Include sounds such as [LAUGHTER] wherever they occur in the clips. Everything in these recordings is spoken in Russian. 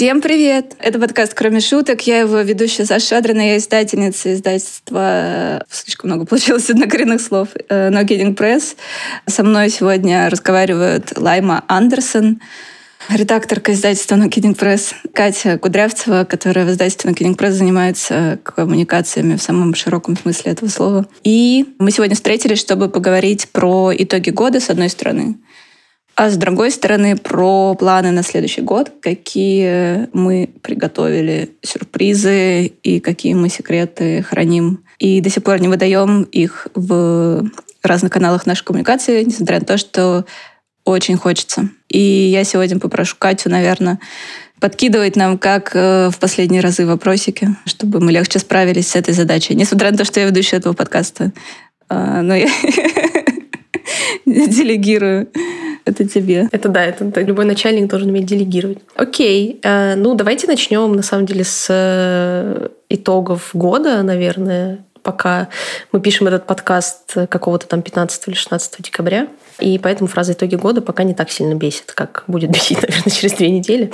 Всем привет! Это подкаст «Кроме шуток». Я его ведущая Саша Шадрина, я издательница издательства... Слишком много получилось однокоренных слов. No Kidding Press. Со мной сегодня разговаривают Лайма Андерсон, редакторка издательства No Kidding Press, Катя Кудрявцева, которая в издательстве No Kidding Press занимается коммуникациями в самом широком смысле этого слова. И мы сегодня встретились, чтобы поговорить про итоги года, с одной стороны, а с другой стороны, про планы на следующий год, какие мы приготовили сюрпризы и какие мы секреты храним. И до сих пор не выдаем их в разных каналах нашей коммуникации, несмотря на то, что очень хочется. И я сегодня попрошу Катю, наверное, подкидывать нам, как э, в последние разы вопросики, чтобы мы легче справились с этой задачей. Несмотря на то, что я ведущая этого подкаста. А, но я [LAUGHS] делегирую это тебе. Это да, это, это любой начальник должен уметь делегировать. Окей, э, ну давайте начнем на самом деле с э, итогов года, наверное, пока мы пишем этот подкаст какого-то там 15 или 16 декабря. И поэтому фраза «итоги года» пока не так сильно бесит, как будет бесить, [LAUGHS] наверное, через две недели.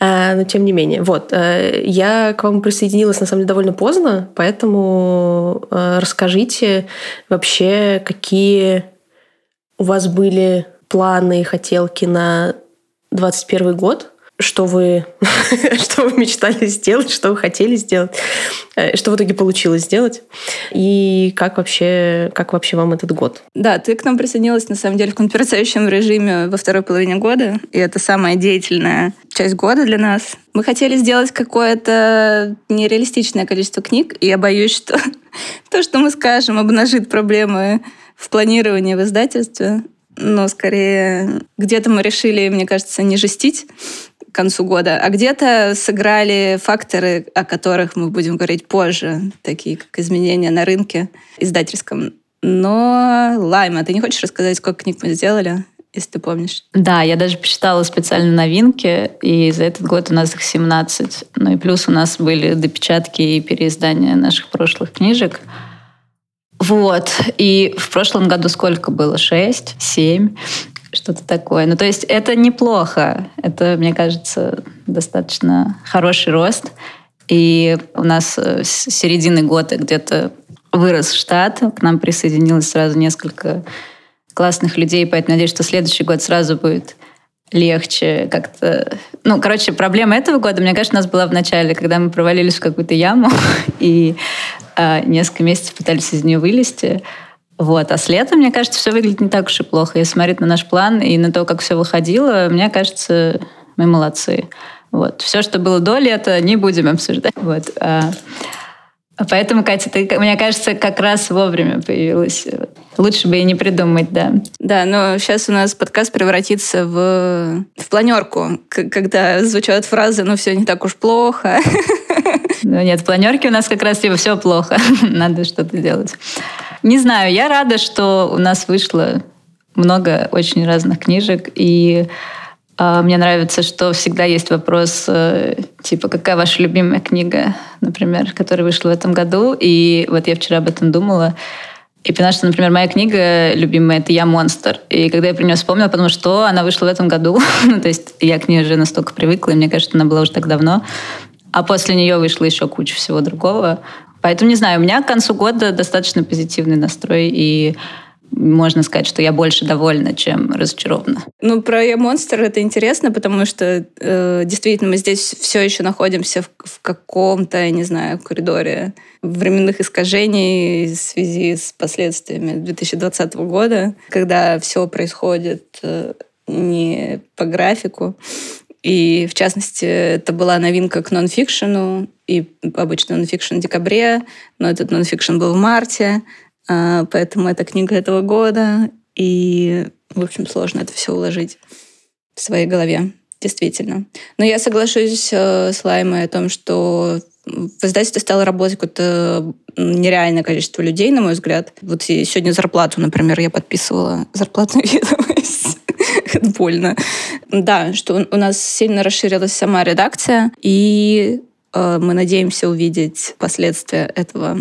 Э, но тем не менее. Вот. Э, я к вам присоединилась, на самом деле, довольно поздно, поэтому э, расскажите вообще, какие у вас были планы хотелки на 21 год? Что вы, [LAUGHS] что вы мечтали сделать, что вы хотели сделать, э, что в итоге получилось сделать, и как вообще, как вообще вам этот год? Да, ты к нам присоединилась, на самом деле, в конспирационном режиме во второй половине года, и это самая деятельная часть года для нас. Мы хотели сделать какое-то нереалистичное количество книг, и я боюсь, что [LAUGHS] то, что мы скажем, обнажит проблемы в планировании в издательстве но скорее где-то мы решили, мне кажется, не жестить к концу года, а где-то сыграли факторы, о которых мы будем говорить позже, такие как изменения на рынке издательском. Но, Лайма, ты не хочешь рассказать, сколько книг мы сделали? если ты помнишь. Да, я даже посчитала специально новинки, и за этот год у нас их 17. Ну и плюс у нас были допечатки и переиздания наших прошлых книжек. Вот. И в прошлом году сколько было? Шесть? Семь? Что-то такое. Ну, то есть это неплохо. Это, мне кажется, достаточно хороший рост. И у нас э, с середины года где-то вырос штат. К нам присоединилось сразу несколько классных людей, поэтому надеюсь, что следующий год сразу будет легче как-то... Ну, короче, проблема этого года, мне кажется, у нас была в начале, когда мы провалились в какую-то яму, [LAUGHS] и а, несколько месяцев пытались из нее вылезти. Вот. А с летом, мне кажется, все выглядит не так уж и плохо. Если смотреть на наш план и на то, как все выходило, мне кажется, мы молодцы. Вот. Все, что было до лета, не будем обсуждать. Вот. А, поэтому, Катя, ты, мне кажется, как раз вовремя появилась. Лучше бы и не придумать, да. Да, но сейчас у нас подкаст превратится в, в планерку, когда звучат фразы «ну все не так уж плохо». [LAUGHS] Ну, нет, в планерке у нас как раз типа все плохо. [LAUGHS] Надо что-то делать. Не знаю, я рада, что у нас вышло много очень разных книжек. И мне нравится, что всегда есть вопрос, э, типа, какая ваша любимая книга, например, которая вышла в этом году. И вот я вчера об этом думала. И поняла, что, например, моя книга любимая — это «Я монстр». И когда я про нее вспомнила, потому что она вышла в этом году, [LAUGHS] ну, то есть я к ней уже настолько привыкла, и мне кажется, она была уже так давно, а после нее вышло еще куча всего другого. Поэтому, не знаю, у меня к концу года достаточно позитивный настрой, и можно сказать, что я больше довольна, чем разочарована. Ну, про «Я монстр» это интересно, потому что э, действительно мы здесь все еще находимся в, в каком-то, я не знаю, коридоре временных искажений в связи с последствиями 2020 года, когда все происходит э, не по графику. И, в частности, это была новинка к нонфикшену, и обычно нонфикшн в декабре, но этот нонфикшн был в марте, поэтому это книга этого года, и, в общем, сложно это все уложить в своей голове, действительно. Но я соглашусь э, с Лаймой о том, что в издательстве стало работать какое-то нереальное количество людей, на мой взгляд. Вот сегодня зарплату, например, я подписывала зарплатную ведомость. Это больно. Да, что у нас сильно расширилась сама редакция, и э, мы надеемся увидеть последствия этого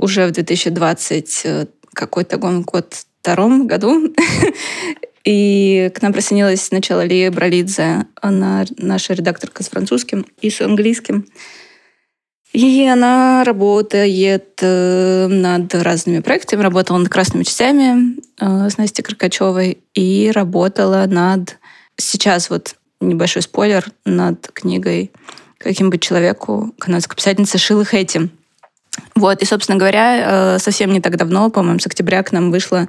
уже в 2020 э, какой-то год втором году. [LAUGHS] И к нам присоединилась сначала Лия Бралидзе, она наша редакторка с французским и с английским. И она работает э, над разными проектами, работала над «Красными частями» э, с Настей Каркачевой и работала над... Сейчас вот небольшой спойлер над книгой «Каким быть человеку» канадской писательницы Шилы Хэти. Вот, и, собственно говоря, э, совсем не так давно, по-моему, с октября к нам вышла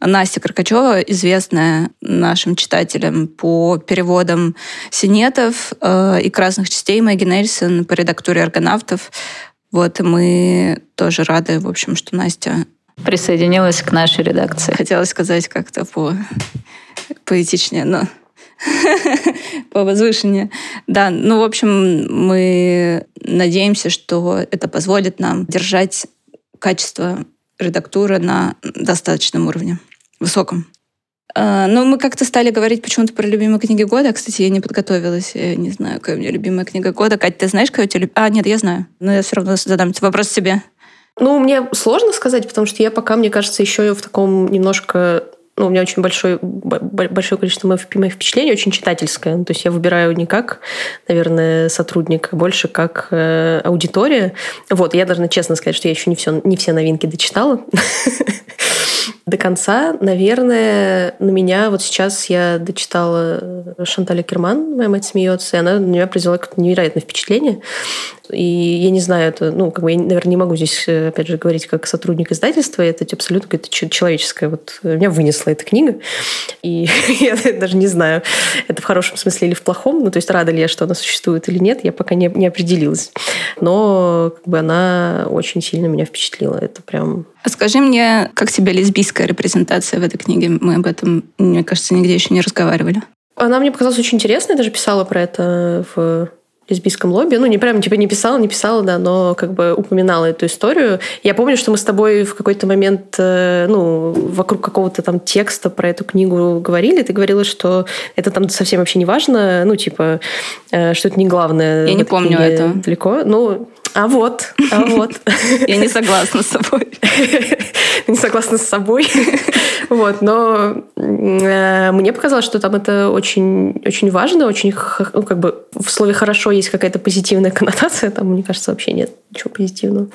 Настя Каркачева, известная нашим читателям по переводам синетов э, и красных частей Мэгги Нельсон по редактуре аргонавтов. Вот, и мы тоже рады, в общем, что Настя присоединилась к нашей редакции. Хотела сказать как-то по поэтичнее, но [LAUGHS] по возвышеннее. Да, ну, в общем, мы надеемся, что это позволит нам держать качество редактуры на достаточном уровне, высоком. А, но мы как-то стали говорить почему-то про любимые книги года. Кстати, я не подготовилась. Я не знаю, какая у меня любимая книга года. Катя, ты знаешь, какая у тебя любимая? А, нет, я знаю. Но я все равно задам этот вопрос себе. Ну, мне сложно сказать, потому что я пока, мне кажется, еще в таком немножко ну, у меня очень большое, большое количество моих, впечатлений, очень читательское. Ну, то есть я выбираю не как, наверное, сотрудник, а больше как э, аудитория. Вот, я должна честно сказать, что я еще не все, не все новинки дочитала. [LAUGHS] До конца, наверное, на меня вот сейчас я дочитала Шанталя Керман «Моя мать смеется», и она на меня произвела какое-то невероятное впечатление. И я не знаю, это, ну, как бы я, наверное, не могу здесь, э, опять же, говорить как сотрудник издательства, это абсолютно какое-то человеческое. Вот меня вынесла эта книга, и [LAUGHS] я даже не знаю, это в хорошем смысле или в плохом, ну, то есть рада ли я, что она существует или нет, я пока не, не определилась. Но как бы она очень сильно меня впечатлила. Это прям а скажи мне, как тебе лесбийская репрезентация в этой книге? Мы об этом, мне кажется, нигде еще не разговаривали. Она мне показалась очень интересной, я даже писала про это в лесбийском лобби. Ну, не прям типа не писала, не писала, да, но как бы упоминала эту историю. Я помню, что мы с тобой в какой-то момент, э, ну, вокруг какого-то там текста про эту книгу говорили. Ты говорила, что это там совсем вообще не важно, ну, типа, э, что это не главное. Я не помню это. Далеко. Ну, а вот, а вот. [LAUGHS] Я не согласна с собой. [LAUGHS] Не согласна с собой. [LAUGHS] Вот, но э, мне показалось, что там это очень, очень важно, очень, ну, как бы в слове «хорошо» есть какая-то позитивная коннотация, там, мне кажется, вообще нет ничего позитивного.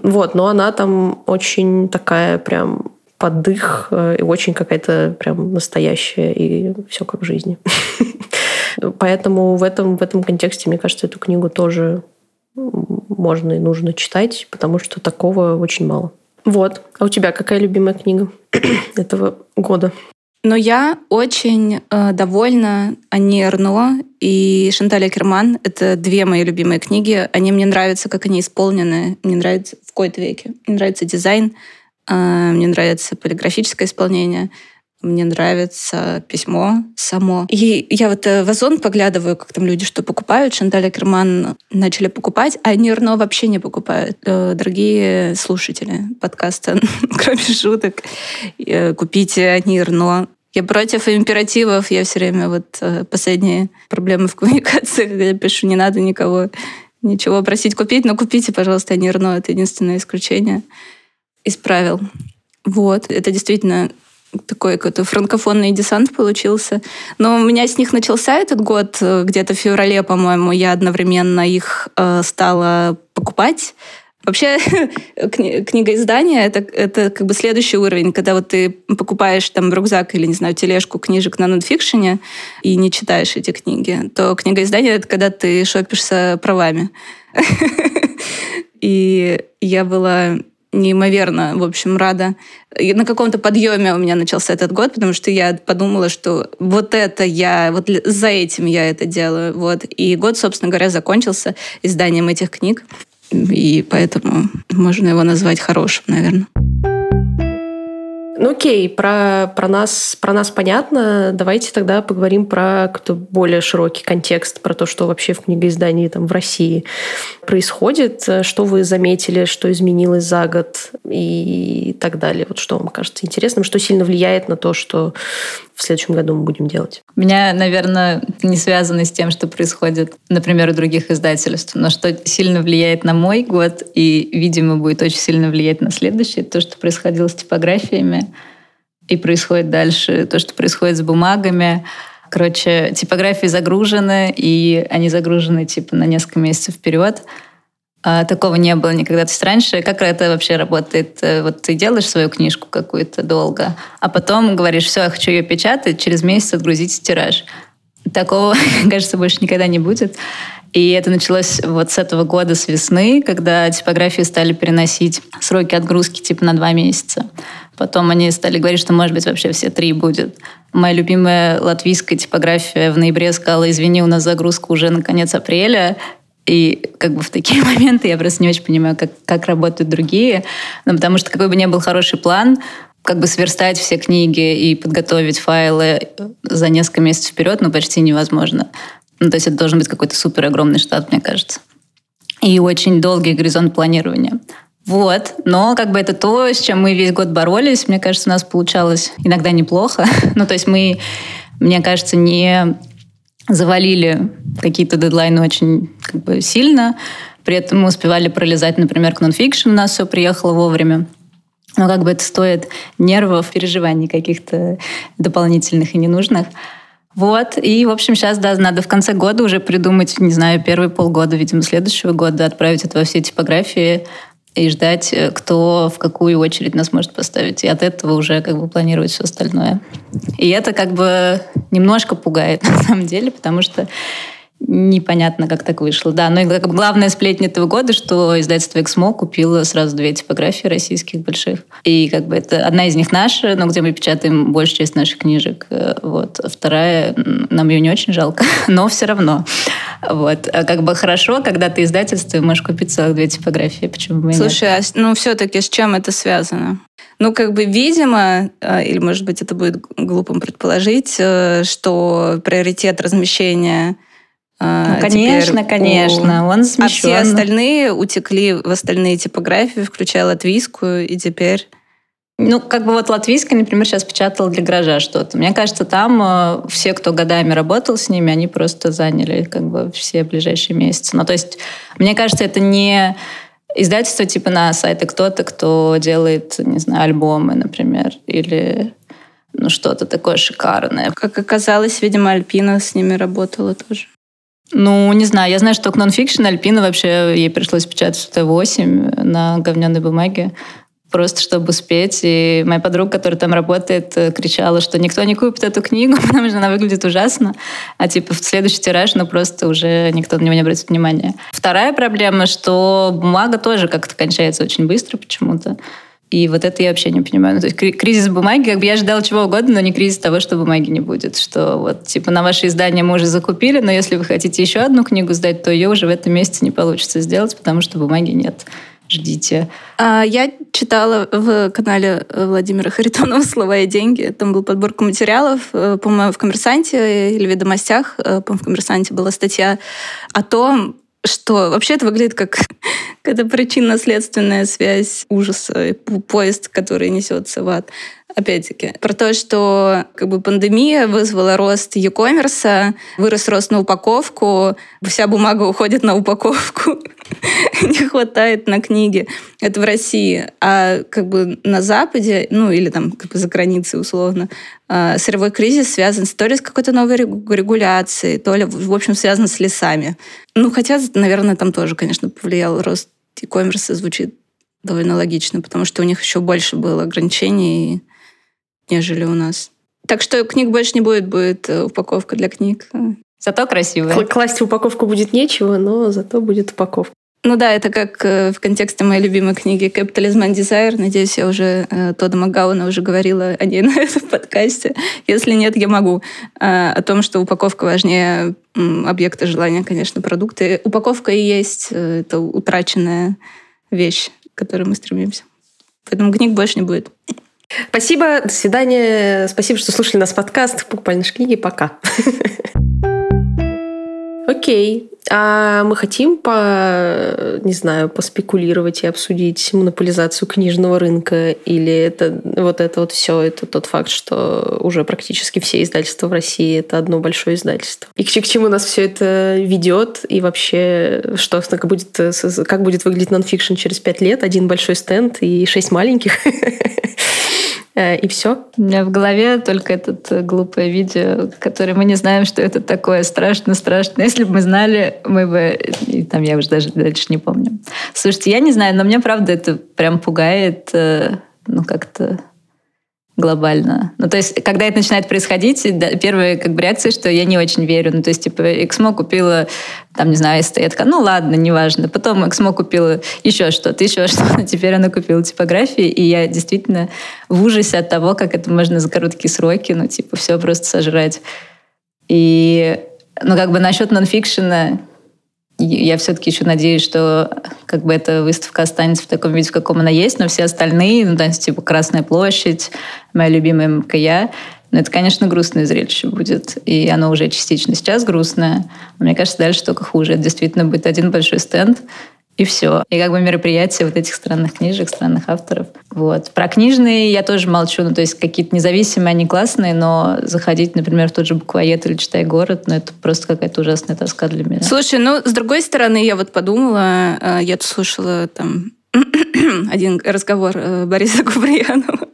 Вот, но она там очень такая прям поддых э, и очень какая-то прям настоящая, и все как в жизни. Поэтому в этом, в этом контексте, мне кажется, эту книгу тоже можно и нужно читать, потому что такого очень мало. Вот. А у тебя какая любимая книга [CLEARS THROAT] этого года? Но я очень э, довольна Анни Эрно и Шанталя Керман. Это две мои любимые книги. Они мне нравятся, как они исполнены. Мне нравится в кои-то веке. Мне нравится дизайн, э, мне нравится полиграфическое исполнение. Мне нравится письмо само. И я вот э, в Озон поглядываю, как там люди что покупают. Шанталь Акерман начали покупать, а Нирно вообще не покупают. Э, дорогие слушатели подкаста, [LAUGHS] кроме шуток, э, купите Нирно. Я против императивов. Я все время вот последние проблемы в коммуникации, когда я пишу, не надо никого ничего просить купить, но купите, пожалуйста, Нирно. Это единственное исключение из правил. Вот. Это действительно такой какой-то франкофонный десант получился. Но у меня с них начался этот год, э, где-то в феврале, по-моему, я одновременно их э, стала покупать. Вообще, [LAUGHS] кни- книга издания это, это как бы следующий уровень, когда вот ты покупаешь там рюкзак или, не знаю, тележку книжек на нонфикшене и не читаешь эти книги, то книга издания это когда ты шопишься правами. [LAUGHS] И я была неимоверно, в общем, рада. И на каком-то подъеме у меня начался этот год, потому что я подумала, что вот это я, вот за этим я это делаю. Вот. И год, собственно говоря, закончился изданием этих книг. И поэтому можно его назвать хорошим, наверное. Ну окей, про, про, нас, про нас понятно. Давайте тогда поговорим про какой-то более широкий контекст, про то, что вообще в книгоиздании там, в России происходит, что вы заметили, что изменилось за год и так далее. Вот что вам кажется интересным, что сильно влияет на то, что в следующем году мы будем делать. У меня, наверное, не связано с тем, что происходит, например, у других издательств, но что сильно влияет на мой год и, видимо, будет очень сильно влиять на следующий, то, что происходило с типографиями. и происходит дальше то, что происходит с бумагами. Короче, типографии загружены, и они загружены типа на несколько месяцев вперед. А, такого не было никогда. То есть раньше, как это вообще работает? Э, вот ты делаешь свою книжку какую-то долго, а потом говоришь, все, я хочу ее печатать, через месяц отгрузить тираж. Такого, [LAUGHS] кажется, больше никогда не будет. И это началось вот с этого года, с весны, когда типографии стали переносить сроки отгрузки типа на два месяца. Потом они стали говорить, что, может быть, вообще все три будет. Моя любимая латвийская типография в ноябре сказала, извини, у нас загрузка уже на конец апреля, и как бы в такие [LAUGHS] моменты я просто не очень понимаю, как, как работают другие. Ну, потому что какой бы ни был хороший план, как бы сверстать все книги и подготовить файлы за несколько месяцев вперед, ну, почти невозможно. Ну, то есть это должен быть какой-то супер огромный штат, мне кажется. И очень долгий горизонт планирования. Вот. Но как бы это то, с чем мы весь год боролись. Мне кажется, у нас получалось иногда неплохо. [LAUGHS] ну, то есть мы, мне кажется, не завалили какие-то дедлайны очень как бы, сильно. При этом мы успевали пролезать, например, к нонфикшн, у нас все приехало вовремя. Но как бы это стоит нервов, переживаний каких-то дополнительных и ненужных. Вот, и, в общем, сейчас, да, надо в конце года уже придумать, не знаю, первые полгода, видимо, следующего года отправить это во все типографии, и ждать, э, кто в какую очередь нас может поставить. И от этого уже как бы планировать все остальное. И это как бы немножко пугает [LAUGHS] на самом деле, потому что непонятно, как так вышло. Да, но бы главная сплетня этого года, что издательство «Эксмо» купило сразу две типографии российских больших. И как бы это одна из них наша, но где мы печатаем большую часть наших книжек. Э, вот. Вторая, нам ее не очень жалко, [LAUGHS] но все равно. Вот. А как бы хорошо, когда ты издательство, и можешь купить целых две типографии. Почему бы Слушай, нет? а ну все-таки с чем это связано? Ну, как бы, видимо, э, или, может быть, это будет глупым предположить, э, что приоритет размещения ну, конечно, конечно, у... он смещен. А все остальные утекли в остальные типографии, включая латвийскую, и теперь... Ну, как бы вот латвийская, например, сейчас печатала для гаража что-то. Мне кажется, там э, все, кто годами работал с ними, они просто заняли как бы все ближайшие месяцы. Ну, то есть, мне кажется, это не издательство типа на сайты кто-то, кто делает, не знаю, альбомы, например, или ну, что-то такое шикарное. Как оказалось, видимо, Альпина с ними работала тоже. Ну, не знаю. Я знаю, что к нонфикшн Альпина вообще ей пришлось печатать в Т8 на говняной бумаге просто чтобы успеть. И моя подруга, которая там работает, э, кричала, что никто не купит эту книгу, [LAUGHS] потому что она выглядит ужасно. А типа в следующий тираж, ну просто уже никто на него не обратит внимания. Вторая проблема, что бумага тоже как-то кончается очень быстро почему-то. И вот это я вообще не понимаю. Ну, то есть кризис бумаги, как бы я ожидала чего угодно, но не кризис того, что бумаги не будет. Что вот, типа, на ваше издание мы уже закупили, но если вы хотите еще одну книгу сдать, то ее уже в этом месяце не получится сделать, потому что бумаги нет. Ждите. А, я читала в канале Владимира Харитонова «Слова и деньги». Там был подборка материалов, э, по-моему, в «Коммерсанте» или «Ведомостях». Э, по-моему, в «Коммерсанте» была статья о том, что вообще это выглядит как [LAUGHS] какая-то причинно-следственная связь ужаса, поезд, который несется в ад. Опять-таки, про то, что как бы пандемия вызвала рост e-commerce, вырос рост на упаковку, вся бумага уходит на упаковку, [LAUGHS] не хватает на книги. Это в России. А как бы на Западе, ну или там как бы за границей условно, а, сырьевой кризис связан то ли с какой-то новой регуляцией, то ли, в общем, связан с лесами. Ну, хотя, наверное, там тоже, конечно, повлиял рост e-commerce, звучит довольно логично, потому что у них еще больше было ограничений, нежели у нас. Так что книг больше не будет, будет э, упаковка для книг. Зато красивая. Класть в упаковку будет нечего, но зато будет упаковка. Ну да, это как э, в контексте моей любимой книги «Capitalism and Desire». Надеюсь, я уже э, Тода Макгауна уже говорила о ней [LAUGHS] на этом подкасте. Если нет, я могу. О том, что упаковка важнее объекта желания, конечно, продукты. Упаковка и есть это утраченная вещь, к которой мы стремимся. Поэтому книг больше не будет. Спасибо, до свидания. Спасибо, что слушали нас подкаст «Покупали наши книги». Пока. [LAUGHS] Окей. А мы хотим по, не знаю, поспекулировать и обсудить монополизацию книжного рынка? Или это вот это вот все, это тот факт, что уже практически все издательства в России это одно большое издательство? И к, к чему нас все это ведет? И вообще, что как будет, как будет выглядеть нонфикшн через пять лет? Один большой стенд и шесть маленьких? [LAUGHS] Э, и все. У меня в голове только это э, глупое видео, которое мы не знаем, что это такое. Страшно, страшно. Если бы мы знали, мы бы... И там я уже даже дальше не помню. Слушайте, я не знаю, но мне правда это прям пугает. Э, ну, как-то глобально. Ну, то есть, когда это начинает происходить, да, первая как бы реакция, что я не очень верю. Ну, то есть, типа, Эксмо купила, там, не знаю, СТ, я такая, ну, ладно, неважно. Потом Эксмо купила еще что-то, еще [LAUGHS] что-то. Теперь она купила типографии, и я действительно в ужасе от того, как это можно за короткие сроки, ну, типа, все просто сожрать. И, ну, как бы насчет нонфикшена, я все-таки еще надеюсь, что как бы эта выставка останется в таком виде, в каком она есть, но все остальные, ну, есть, типа Красная площадь, моя любимая МКЯ, ну, это, конечно, грустное зрелище будет. И оно уже частично сейчас грустное. Но мне кажется, дальше только хуже. Это действительно будет один большой стенд, и все. И как бы мероприятия вот этих странных книжек, странных авторов. Вот. Про книжные я тоже молчу. Ну, то есть какие-то независимые, они классные, но заходить, например, в тот же буквоед или читай город, ну, это просто какая-то ужасная тоска для меня. Слушай, ну, с другой стороны, я вот подумала, э, я слушала там [CLEARS THROAT] один разговор э, Бориса [LAUGHS] Куприянова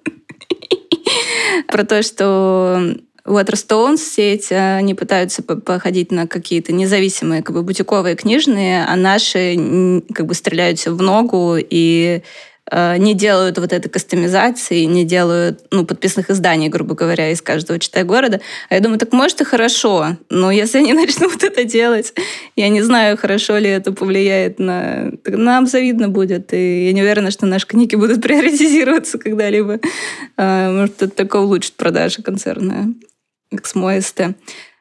[LAUGHS] про то, что Waterstones сеть, они пытаются походить на какие-то независимые как бы бутиковые книжные, а наши как бы стреляются в ногу и э, не делают вот этой кастомизации, не делают ну, подписных изданий, грубо говоря, из каждого читай города. А я думаю, так может и хорошо, но если они [LAUGHS] начнут это делать, я не знаю, хорошо ли это повлияет на... Нам завидно будет, и я не уверена, что наши книги будут приоритизироваться когда-либо. Э, может, это только улучшит продажи концерна. Эксмо-АСТ.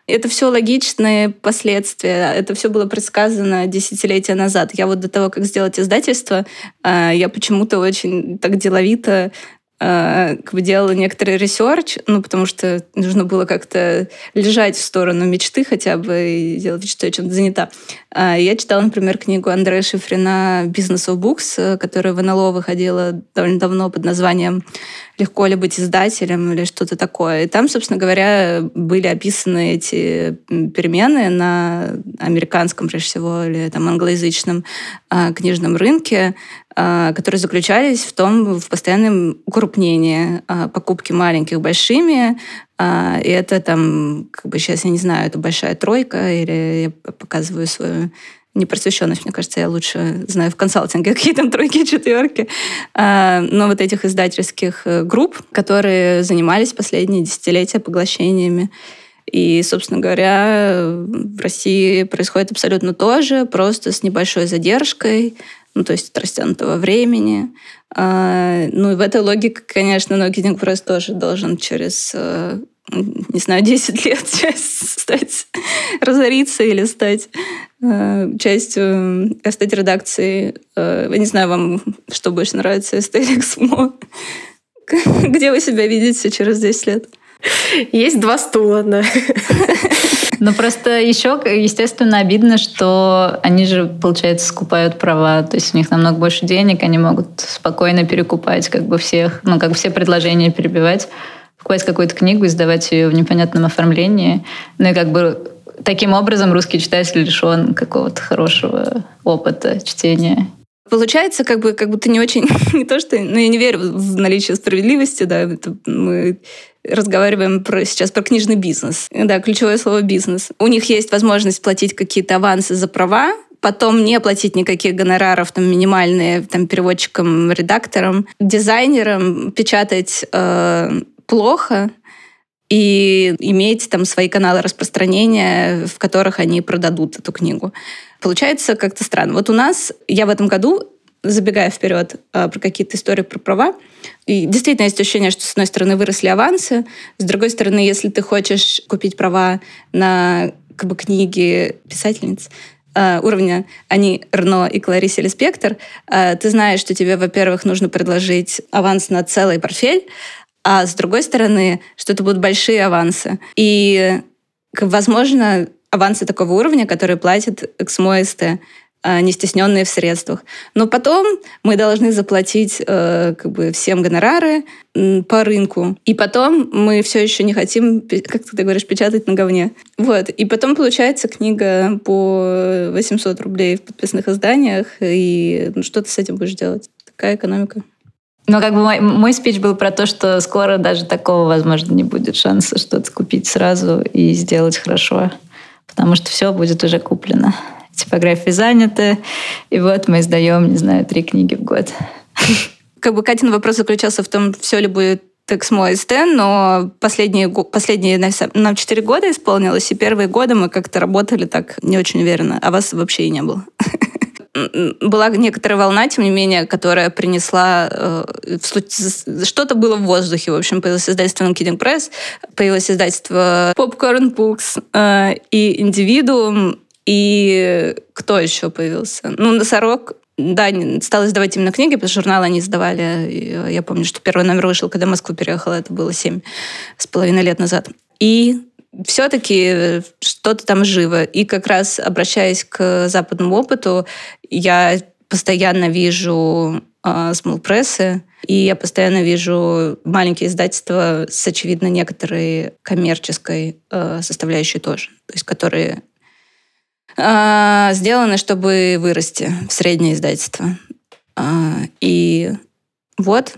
Это все логичные последствия. Это все было предсказано десятилетия назад. Я вот до того, как сделать издательство, а, я почему-то очень так деловито а, как бы делала некоторый research, ну, потому что нужно было как-то лежать в сторону мечты хотя бы и делать вид, что я чем-то занята. А, я читала, например, книгу Андрея Шифрина «Business of Books», которая в НЛО выходила довольно давно под названием «Легко ли быть издателем» или что-то такое. И там, собственно говоря, были описаны эти перемены на американском, прежде всего, или там англоязычном а, книжном рынке, а, которые заключались в том, в постоянном укрупнении а, покупки маленьких большими. И это там, как бы сейчас я не знаю, это большая тройка, или я показываю свою непросвещенность, мне кажется, я лучше знаю в консалтинге, [LAUGHS] какие там тройки четверки. Но вот этих издательских э, групп, которые занимались последние десятилетия поглощениями. И, собственно говоря, в России происходит абсолютно то же, просто с небольшой задержкой ну, то есть от растянутого времени. А, ну, и в этой логике, конечно, Ногининг просто тоже должен через э, не знаю, [LAUGHS] 10 лет [LAUGHS] стать, разориться или стать э, частью стать редакции. Э, я не знаю, вам что больше нравится, [LAUGHS] Эстерикс Где вы себя видите через 10 лет? Есть два стула, да. Ну, просто еще, естественно, обидно, что они же, получается, скупают права. То есть у них намного больше денег, они могут спокойно перекупать как бы всех, ну, как бы все предложения перебивать, покупать какую-то книгу, издавать ее в непонятном оформлении. Ну и как бы таким образом русский читатель лишен какого-то хорошего опыта чтения. Получается, как бы, как будто не очень, [LAUGHS] не то что, ну, я не верю в наличие справедливости, да, это мы разговариваем про, сейчас про книжный бизнес. Да, ключевое слово «бизнес». У них есть возможность платить какие-то авансы за права, потом не платить никаких гонораров, там, минимальные, там, переводчикам, редакторам, дизайнерам, печатать э, плохо, и иметь там свои каналы распространения, в которых они продадут эту книгу. Получается как-то странно. Вот у нас, я в этом году забегая вперед а, про какие-то истории про права, и действительно есть ощущение, что с одной стороны выросли авансы, с другой стороны, если ты хочешь купить права на как бы, книги писательниц, а, уровня они Рно и Кларисе Леспектор, а, ты знаешь, что тебе, во-первых, нужно предложить аванс на целый портфель, а с другой стороны, что это будут большие авансы. И, возможно, авансы такого уровня, которые платит XMOST, а, не стесненные в средствах. Но потом мы должны заплатить э, как бы всем гонорары по рынку. И потом мы все еще не хотим, как ты говоришь, печатать на говне. Вот. И потом получается книга по 800 рублей в подписных изданиях. И ну, что ты с этим будешь делать? Такая экономика. Но как бы мой, мой спич был про то, что скоро даже такого, возможно, не будет шанса что-то купить сразу и сделать хорошо. Потому что все будет уже куплено. Типографии заняты. И вот мы издаем, не знаю, три книги в год. Как бы Катин вопрос заключался в том, все ли будет Тексмо СТ, но последние, последние нам 4 года исполнилось, и первые годы мы как-то работали так не очень уверенно, а вас вообще и не было. Была некоторая волна, тем не менее, которая принесла... Э, что-то было в воздухе. В общем, появилось издательство Kidding Press, появилось издательство Popcorn Books э, и Индивидуум, и кто еще появился? Ну, Носорог, да, стал издавать именно книги, потому что журналы они издавали. Я помню, что первый номер вышел, когда в Москву переехала, это было семь с половиной лет назад. И все-таки что-то там живо. И как раз обращаясь к западному опыту, я постоянно вижу э, small прессы, и я постоянно вижу маленькие издательства с, очевидно, некоторой коммерческой э, составляющей тоже, то есть которые э, сделаны, чтобы вырасти в среднее издательство. Э, и вот,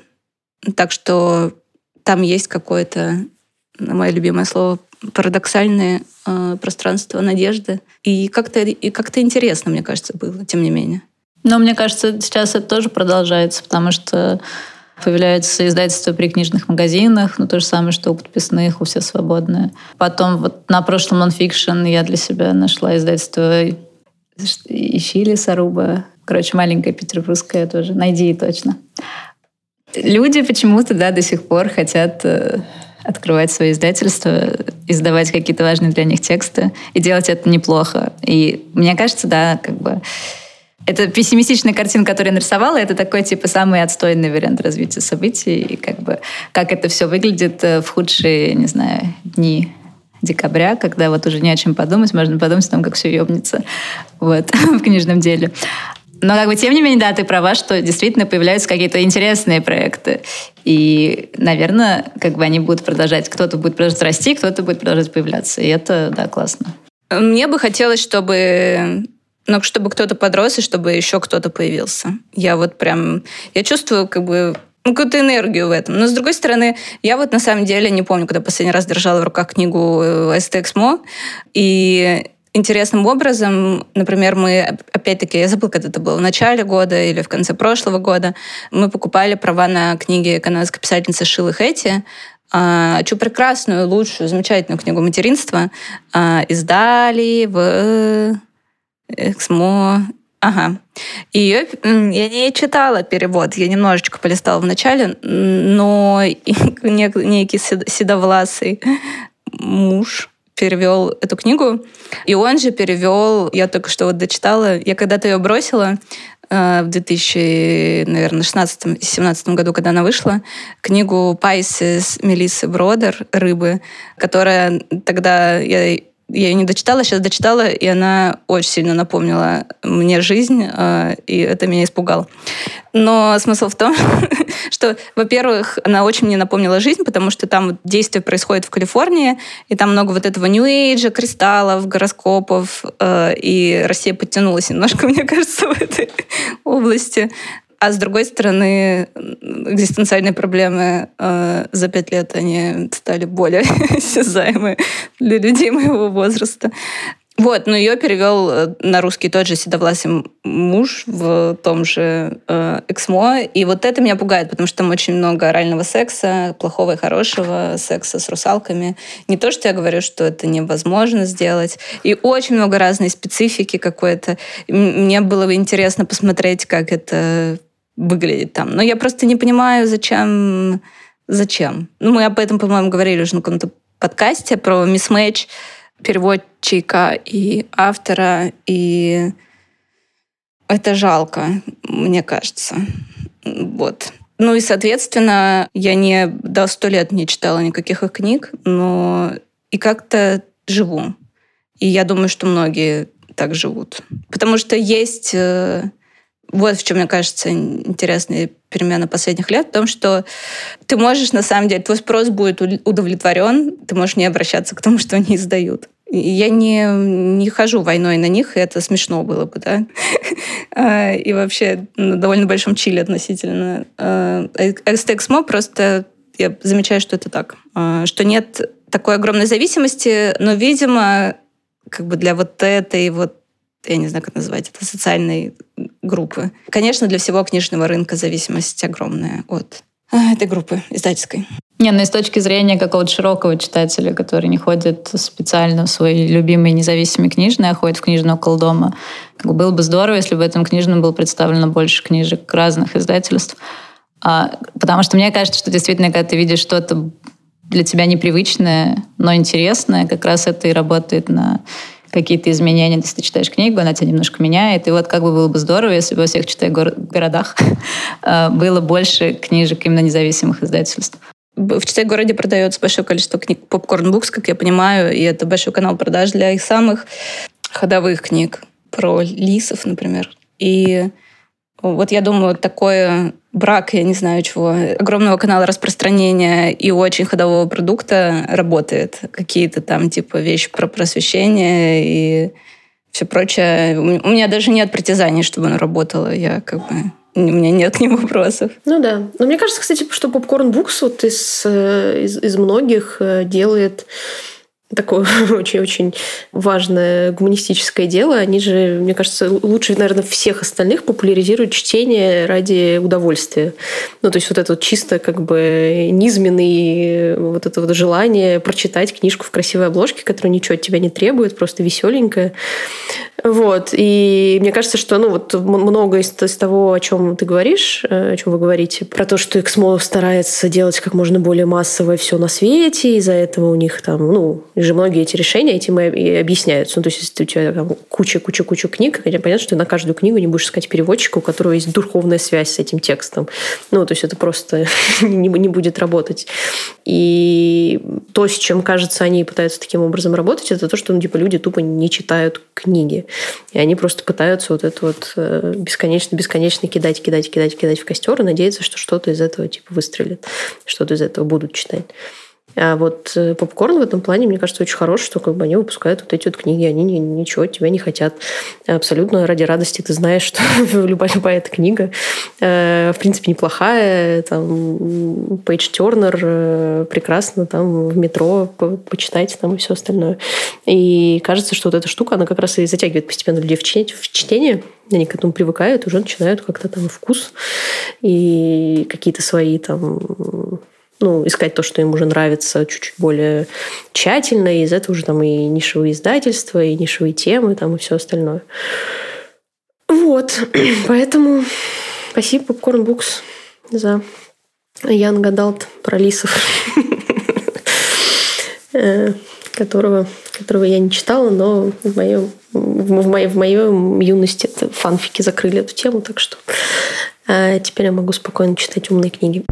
так что там есть какое-то, мое любимое слово, парадоксальные э, пространства надежды. И как-то и как-то интересно, мне кажется, было, тем не менее. Но мне кажется, сейчас это тоже продолжается, потому что появляются издательства при книжных магазинах, ну то же самое, что у подписных, у все свободные. Потом вот на прошлом нонфикшн я для себя нашла издательство «Ищи Лесоруба». Короче, маленькая петербургская тоже. Найди точно. Люди почему-то, да, до сих пор хотят э, открывать свои издательства, издавать какие-то важные для них тексты и делать это неплохо. И мне кажется, да, как бы это пессимистичная картина, которую я нарисовала, это такой, типа, самый отстойный вариант развития событий, и как бы, как это все выглядит э, в худшие, не знаю, дни декабря, когда вот уже не о чем подумать, можно подумать о том, как все ебнется вот, [LAUGHS] в книжном деле. Но как бы тем не менее, да, ты права, что действительно появляются какие-то интересные проекты. И, наверное, как бы они будут продолжать, кто-то будет продолжать расти, кто-то будет продолжать появляться. И это, да, классно. Мне бы хотелось, чтобы ну, чтобы кто-то подрос и чтобы еще кто-то появился. Я вот прям, я чувствую как бы ну, какую-то энергию в этом. Но, с другой стороны, я вот на самом деле не помню, когда последний раз держала в руках книгу STXMO, и интересным образом. Например, мы, опять-таки, я забыла, когда это было, в начале года или в конце прошлого года, мы покупали права на книги канадской писательницы Шилы Хэти, а, чью прекрасную, лучшую, замечательную книгу материнства а, издали в Эксмо. Ага. Ее я не читала перевод, я немножечко полистала в начале, но [LAUGHS] некий седовласый муж перевел эту книгу. И он же перевел, я только что вот дочитала, я когда-то ее бросила э, в 2016-17 году, когда она вышла, книгу Пайсис Мелиссы Бродер «Рыбы», которая тогда я я ее не дочитала, сейчас дочитала, и она очень сильно напомнила мне жизнь, э, и это меня испугало. Но смысл в том, [LAUGHS] что, во-первых, она очень мне напомнила жизнь, потому что там действие происходит в Калифорнии, и там много вот этого нью-эйджа, кристаллов, гороскопов, э, и Россия подтянулась немножко, [LAUGHS] мне кажется, в этой [LAUGHS] области. А с другой стороны, экзистенциальные проблемы э, за пять лет они стали более [LAUGHS] осязаемы для людей моего возраста. Вот, но ее перевел э, на русский тот же седовласый муж в том же э, Эксмо. И вот это меня пугает, потому что там очень много орального секса, плохого и хорошего секса с русалками. Не то, что я говорю, что это невозможно сделать. И очень много разной специфики какой-то. Мне было бы интересно посмотреть, как это выглядит там. Но я просто не понимаю, зачем... Зачем? Ну, мы об этом, по-моему, говорили уже на каком-то подкасте про мисс-мэч переводчика и автора, и это жалко, мне кажется. Вот. Ну и, соответственно, я не до сто лет не читала никаких их книг, но и как-то живу. И я думаю, что многие так живут. Потому что есть э, вот в чем, мне кажется, интересная перемена последних лет, в том, что ты можешь, на самом деле, твой спрос будет удовлетворен, ты можешь не обращаться к тому, [LAUGHS] что они издают. Я не, не хожу войной на них, и это смешно было бы, да. [LAUGHS] А, и вообще на довольно большом чиле относительно. Экстексмо просто я замечаю, что это так. А, что нет такой огромной зависимости, но, видимо, как бы для вот этой вот я не знаю, как назвать это, социальной группы. Конечно, для всего книжного рынка зависимость огромная от а, этой группы издательской. Не, ну и с точки зрения какого-то широкого читателя, который не ходит специально в свои любимые независимые книжные, а ходит в книжный около дома, было бы здорово, если бы в этом книжном было представлено больше книжек разных издательств. А, потому что мне кажется, что действительно, когда ты видишь что-то для тебя непривычное, но интересное, как раз это и работает на какие-то изменения, если ты читаешь книгу, она тебя немножко меняет. И вот как бы было бы здорово, если бы во всех читая городах а, [LAUGHS] было больше книжек именно независимых издательств. В Читай-городе продается большое количество книг Popcorn Books, как я понимаю, и это большой канал продаж для их самых ходовых книг про лисов, например. И вот я думаю, такой брак, я не знаю чего, огромного канала распространения и очень ходового продукта работает. Какие-то там типа вещи про просвещение и все прочее. У меня даже нет притязаний, чтобы оно работало. Я как бы у меня нет к ним вопросов. Ну да. Но мне кажется, кстати, что Popcorn Books вот из, э, из, из многих э, делает такое [LAUGHS] очень-очень важное гуманистическое дело. Они же, мне кажется, лучше, наверное, всех остальных популяризируют чтение ради удовольствия. Ну, то есть вот это вот чисто как бы низменный вот это вот желание прочитать книжку в красивой обложке, которая ничего от тебя не требует, просто веселенькая. Вот. И мне кажется, что ну, вот много из, из того, о чем ты говоришь, э, о чем вы говорите, про то, что Эксмо старается делать как можно более массовое все на свете, из-за этого у них там, ну, же многие эти решения этим и объясняются. Ну, то есть, если у тебя там куча-куча-куча книг, понятно, что ты на каждую книгу не будешь искать переводчика, у которого есть духовная связь с этим текстом. Ну, то есть, это просто [LAUGHS] не, не будет работать. И то, с чем, кажется, они пытаются таким образом работать, это то, что, ну, типа, люди тупо не читают книги. И они просто пытаются вот это вот бесконечно-бесконечно э, кидать, кидать, кидать, кидать в костер и надеяться, что что-то из этого типа выстрелит, что-то из этого будут читать. А вот э, попкорн в этом плане, мне кажется, очень хорош, что как бы они выпускают вот эти вот книги, они ничего от тебя не хотят. Абсолютно ради радости ты знаешь, что [LAUGHS] любая, любая эта книга э, в принципе неплохая. Там Пейдж Тернер э, прекрасно там в метро почитать там и все остальное. И кажется, что вот эта штука, она как раз и затягивает постепенно людей в чтение. Они к этому привыкают, уже начинают как-то там вкус и какие-то свои там ну, искать то, что им уже нравится, чуть-чуть более тщательно, и из этого уже там и нишевые издательства, и нишевые темы, там, и все остальное. Вот, [CLEARS THROAT] поэтому спасибо Popcorn Books за Young adult про лисов, [LAUGHS] э, которого, которого я не читала, но в моем, в, моей, в моей юности это фанфики закрыли эту тему, так что э, теперь я могу спокойно читать умные книги.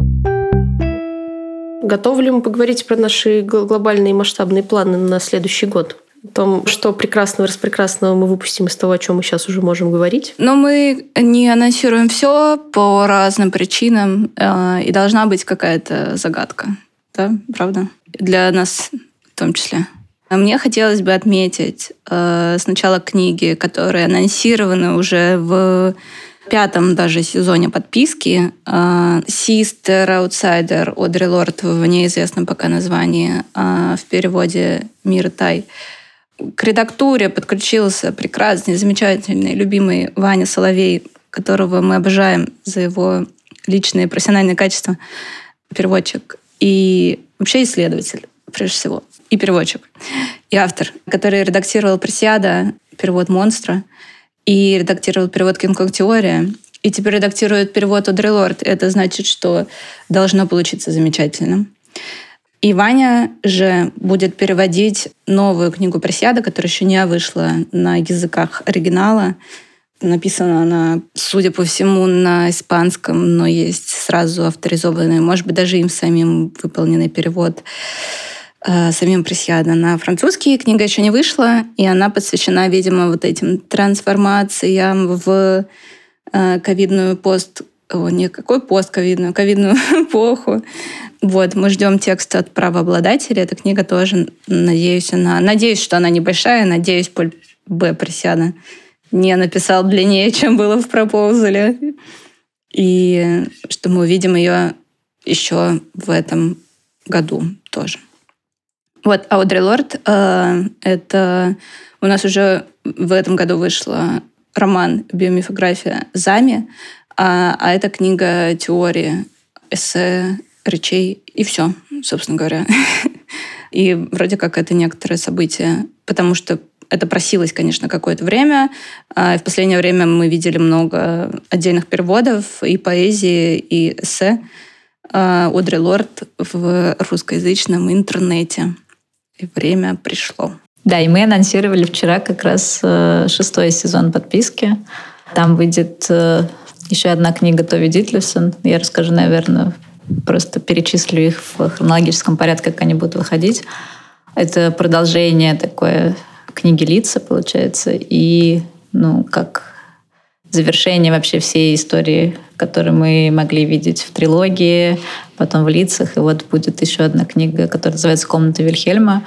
Готовы ли мы поговорить про наши глобальные масштабные планы на следующий год? о том, что прекрасного, распрекрасного мы выпустим из того, о чем мы сейчас уже можем говорить. Но мы не анонсируем все по разным причинам, э, и должна быть какая-то загадка, да, правда? Для нас в том числе. Мне хотелось бы отметить э, сначала книги, которые анонсированы уже в пятом даже сезоне подписки «Систер Аутсайдер» Одри Лорд в неизвестном пока названии, а, в переводе «Мир Тай». К редактуре подключился прекрасный, замечательный, любимый Ваня Соловей, которого мы обожаем за его личные профессиональные качества, переводчик и вообще исследователь, прежде всего, и переводчик, и автор, который редактировал «Пресиада», перевод «Монстра», и редактировал перевод «Кинг-Конг-теория», и теперь редактирует перевод Одри Лорд. Это значит, что должно получиться замечательно. И Ваня же будет переводить новую книгу Пресиада, которая еще не вышла на языках оригинала. Написана она, судя по всему, на испанском, но есть сразу авторизованный, может быть, даже им самим выполненный перевод э, самим Пресьяда на французский. Книга еще не вышла, и она посвящена, видимо, вот этим трансформациям в э, ковидную пост не какой пост ковидную, ковидную [LAUGHS] эпоху. Вот, мы ждем текст от правообладателя. Эта книга тоже, надеюсь, она... Надеюсь, что она небольшая. Надеюсь, Поль Б. Пресяна не написал длиннее, чем было в пропозале. И что мы увидим ее еще в этом году тоже. Вот, Аудри Лорд э, это у нас уже в этом году вышла роман «Биомифография Зами», а, а это книга теории, эссе, речей и все, собственно говоря. [LAUGHS] И вроде как это некоторое событие, потому что это просилось, конечно, какое-то время. А в последнее время мы видели много отдельных переводов и поэзии, и эссе а, Одри Лорд в русскоязычном интернете. И время пришло. Да, и мы анонсировали вчера как раз э, шестой сезон подписки. Там выйдет э, еще одна книга Тови Дитлевсон. Я расскажу, наверное, просто перечислю их в хронологическом порядке, как они будут выходить. Это продолжение такое книги лица, получается, и ну, как завершение вообще всей истории, которую мы могли видеть в трилогии, потом в лицах. И вот будет еще одна книга, которая называется «Комната Вильхельма»,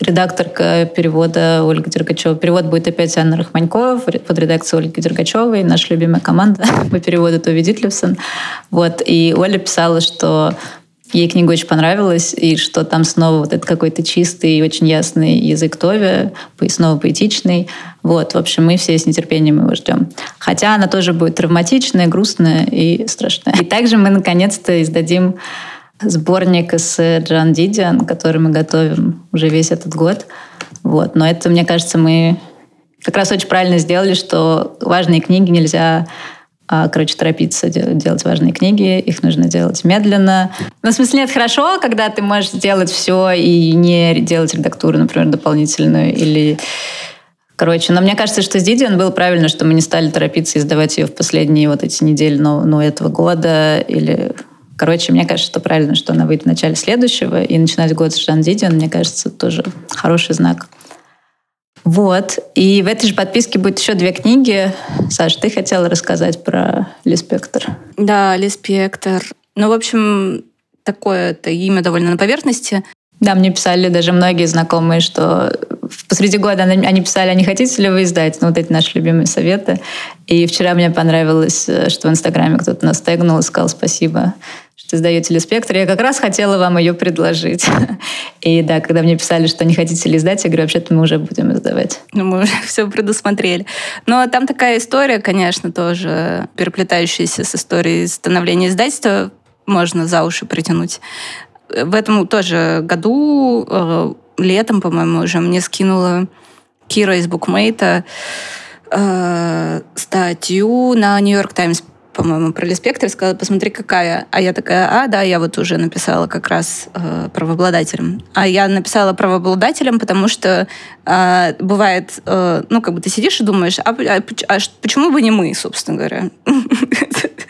редакторка перевода Ольга Дергачева. Перевод будет опять Анна Рахманькова под редакцией Ольги Дергачевой, наша любимая команда [LAUGHS] по переводу Тови Дитлевсон. Вот. И Оля писала, что ей книга очень понравилась, и что там снова вот этот какой-то чистый и очень ясный язык Тови, снова поэтичный. Вот, в общем, мы все с нетерпением его ждем. Хотя она тоже будет травматичная, грустная и страшная. И также мы наконец-то издадим сборник с Джан Дидиан, который мы готовим уже весь этот год. Вот. Но это, мне кажется, мы как раз очень правильно сделали, что важные книги нельзя а, короче, торопиться делать важные книги, их нужно делать медленно. Ну, в смысле, нет, хорошо, когда ты можешь сделать все и не делать редактуру, например, дополнительную, или Короче, но мне кажется, что с Дидиан было правильно, что мы не стали торопиться издавать ее в последние вот эти недели ну, ну, этого года или Короче, мне кажется, что правильно, что она выйдет в начале следующего, и начинать год с Жан Дидиан, мне кажется, тоже хороший знак. Вот. И в этой же подписке будет еще две книги. Саш, ты хотела рассказать про Ли Спектр. Да, Ли Спектр. Ну, в общем, такое это имя довольно на поверхности. Да, мне писали даже многие знакомые, что посреди года они писали, а не хотите ли вы издать? Ну, вот эти наши любимые советы. И вчера мне понравилось, э, что в Инстаграме кто-то нас тегнул и сказал спасибо, что издаете ли спектр. Я как раз хотела вам ее предложить. [LAUGHS] И да, когда мне писали, что не хотите ли издать, я говорю, вообще-то мы уже будем издавать. Ну, мы уже [LAUGHS] все предусмотрели. Но там такая история, конечно, тоже переплетающаяся с историей становления издательства, можно за уши притянуть в этом тоже году, э, летом, по-моему, уже мне скинула Кира из Букмейта э, статью на Нью-Йорк Таймс по-моему, про Леспектр, сказала, посмотри, какая. А я такая, а, да, я вот уже написала как раз э, правообладателем. А я написала правообладателем, потому что э, бывает, э, ну, как бы ты сидишь и думаешь, а, а, а почему бы не мы, собственно говоря? [LAUGHS]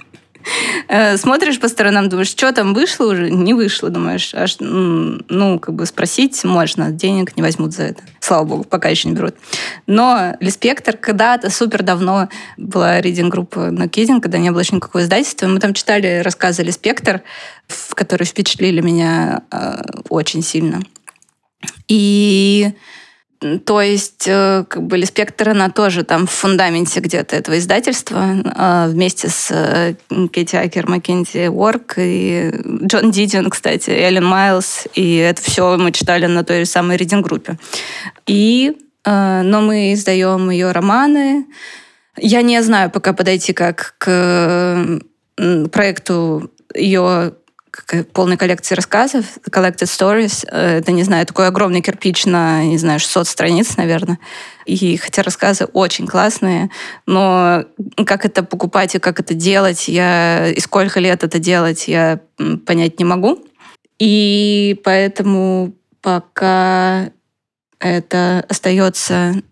Э, смотришь по сторонам, думаешь, что там вышло уже? Не вышло, думаешь. Аж, ну, как бы спросить можно, денег не возьмут за это. Слава богу, пока еще не берут. Но Леспектр когда-то супер давно была рейдинг-группа на Кизин, когда не было еще никакого издательства. Мы там читали рассказы Леспектр, которые впечатлили меня э, очень сильно. И то есть, э, как бы, Спектр, она тоже там в фундаменте где-то этого издательства э, вместе с э, Кэти Акер, Маккензи Уорк и Джон Дидиан, кстати, Эллен Майлз. И это все мы читали на той же самой ридинг-группе. И, но мы издаем ее романы. Я не знаю пока подойти как к проекту ее полной коллекции рассказов, Collected Stories. Э, это, не знаю, такой огромный кирпич на, не знаю, 600 страниц, наверное. И хотя рассказы очень классные, но как это покупать и как это делать, я и сколько лет это делать, я понять не могу. И поэтому пока это остается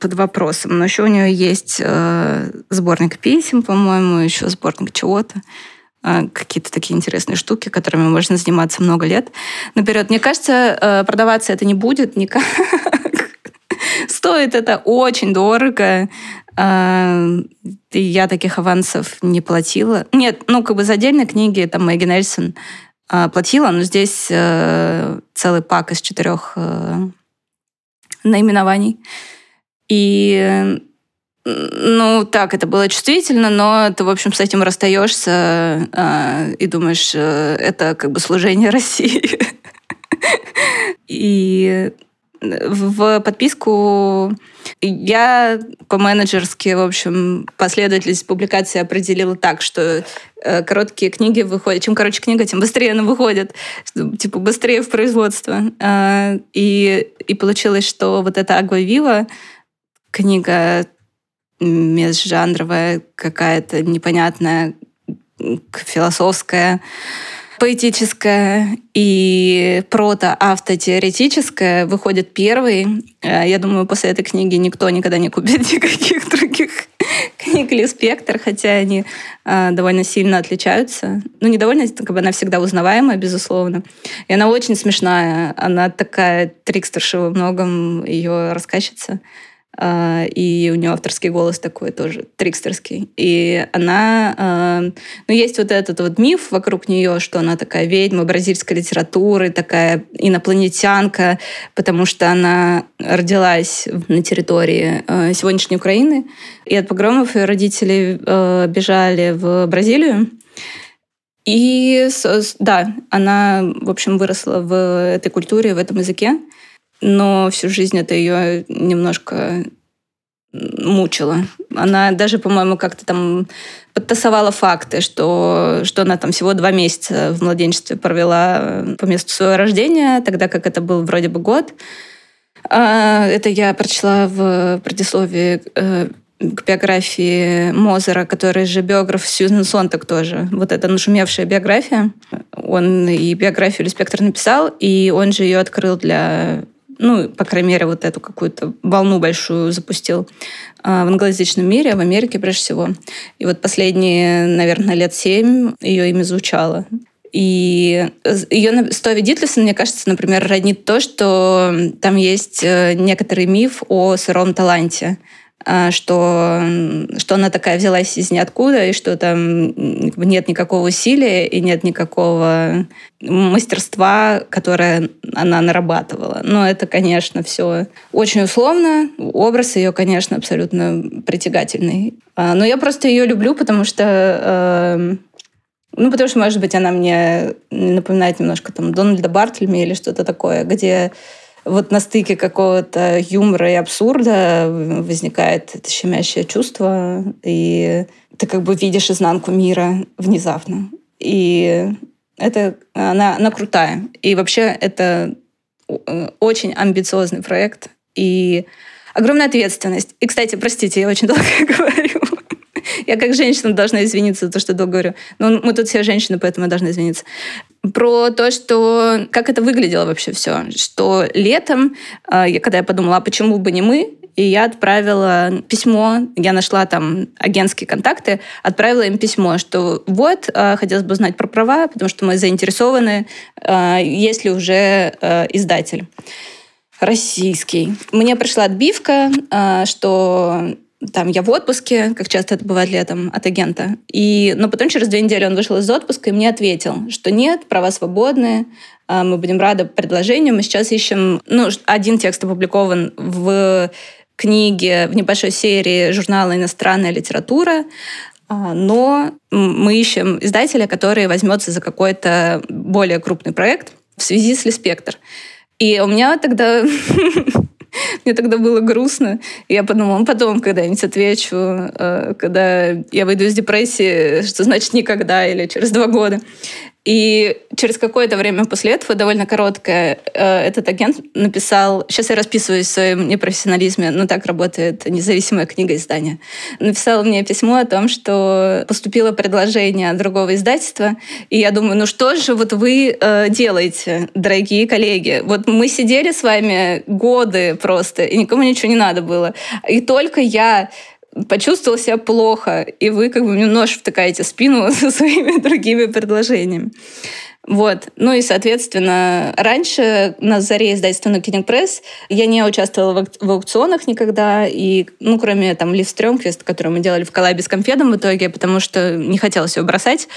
под вопросом. Но еще у нее есть э, сборник писем, по-моему, еще сборник чего-то. А, какие-то такие интересные штуки, которыми можно заниматься много лет наперед. Мне кажется, э, продаваться это не будет никак. [LAUGHS] Стоит это очень дорого. А, я таких авансов не платила. Нет, ну, как бы за отдельные книги, там, Мэгги Нельсон а, платила, но здесь э, целый пак из четырех э, наименований. И ну, так, это было чувствительно, но ты, в общем, с этим расстаешься э, и думаешь, э, это как бы служение [LAUGHS] России. И в подписку я по-менеджерски, в общем, последовательность публикации определила так, что э, короткие книги выходят. Чем короче книга, тем быстрее она выходит. Типа быстрее в производство. Э, и, и получилось, что вот эта «Агва Вива» книга межжанровая, какая-то непонятная, философская, поэтическая и прото-автотеоретическая выходит первый. Э, я думаю, после этой книги никто никогда не купит [LAUGHS] никаких других книг или спектр, хотя они э, довольно сильно отличаются. Ну, не довольно, как бы она всегда узнаваемая, безусловно. И она очень смешная. Она такая трикстерша во многом, ее рассказчица. А, и у нее авторский голос такой тоже трикстерский. И она... А, ну, есть вот этот вот миф вокруг нее, что она такая ведьма бразильской литературы, такая инопланетянка, потому что она родилась на территории а, сегодняшней Украины, и от погромов ее родители бежали в Бразилию, и да, она, в общем, выросла в этой культуре, в этом языке но всю жизнь это ее немножко мучило. Она даже, по-моему, как-то там подтасовала факты, что, что она там всего два месяца в младенчестве провела по месту своего рождения, тогда как это был вроде бы год. А, это я прочла в предисловии э, к биографии Мозера, который же биограф Сьюзен Сонтак тоже. Вот эта нашумевшая биография. Он и биографию Спектр написал, и он же ее открыл для ну, по крайней мере, вот эту какую-то волну большую запустил а, в англоязычном мире, в Америке прежде всего. И вот последние, наверное, лет семь ее имя звучало. И ее с Тови Дитлисон, мне кажется, например, роднит то, что там есть э, некоторый миф о сыром таланте. А, что, что она такая взялась из ниоткуда, и что там нет никакого усилия и нет никакого мастерства, которое она нарабатывала. Но это, конечно, все очень условно. Образ ее, конечно, абсолютно притягательный. А, но я просто ее люблю, потому что э, ну, потому что, может быть, она мне напоминает немножко там Дональда Бартельми или что-то такое, где вот на стыке какого-то юмора и абсурда возникает это щемящее чувство, и ты как бы видишь изнанку мира внезапно. И это она, она крутая. И вообще это очень амбициозный проект и огромная ответственность. И, кстати, простите, я очень долго [LAUGHS] говорю. Я как женщина должна извиниться за то, что долго говорю. Но мы тут все женщины, поэтому я должна извиниться про то, что как это выглядело вообще все. Что летом, а, когда я подумала, а почему бы не мы, и я отправила письмо, я нашла там агентские контакты, отправила им письмо, что вот, а, хотелось бы узнать про права, потому что мы заинтересованы, а, есть ли уже издатель российский. Мне пришла отбивка, что там я в отпуске, как часто это бывает летом, от агента. И, но потом через две недели он вышел из отпуска и мне ответил, что нет, права свободные, а, мы будем рады предложению. Мы сейчас ищем... Ну, один текст опубликован в книге, в небольшой серии журнала «Иностранная литература», а, но мы ищем издателя, который возьмется за какой-то более крупный проект в связи с Леспектр. И у меня тогда [LAUGHS] [LAUGHS] Мне тогда было грустно. Я подумала, ну, потом когда-нибудь отвечу, э, когда я выйду из депрессии, что значит никогда или через два года. И через какое-то время после этого, довольно короткое, э, этот агент написал, сейчас я расписываюсь в своем непрофессионализме, но так работает независимая книга издания, написал мне письмо о том, что поступило предложение другого издательства, и я думаю, ну что же вот вы э, делаете, дорогие коллеги? Вот мы сидели с вами годы просто, и никому ничего не надо было. И только я почувствовал себя плохо, и вы как бы мне нож втыкаете спину [LAUGHS] со своими другими предложениями. Вот. Ну и, соответственно, раньше на заре издательства на Кинг Пресс я не участвовала в, аукционах никогда. И, ну, кроме там Лив Стрёмквист, который мы делали в коллабе с Конфедом в итоге, потому что не хотелось его бросать.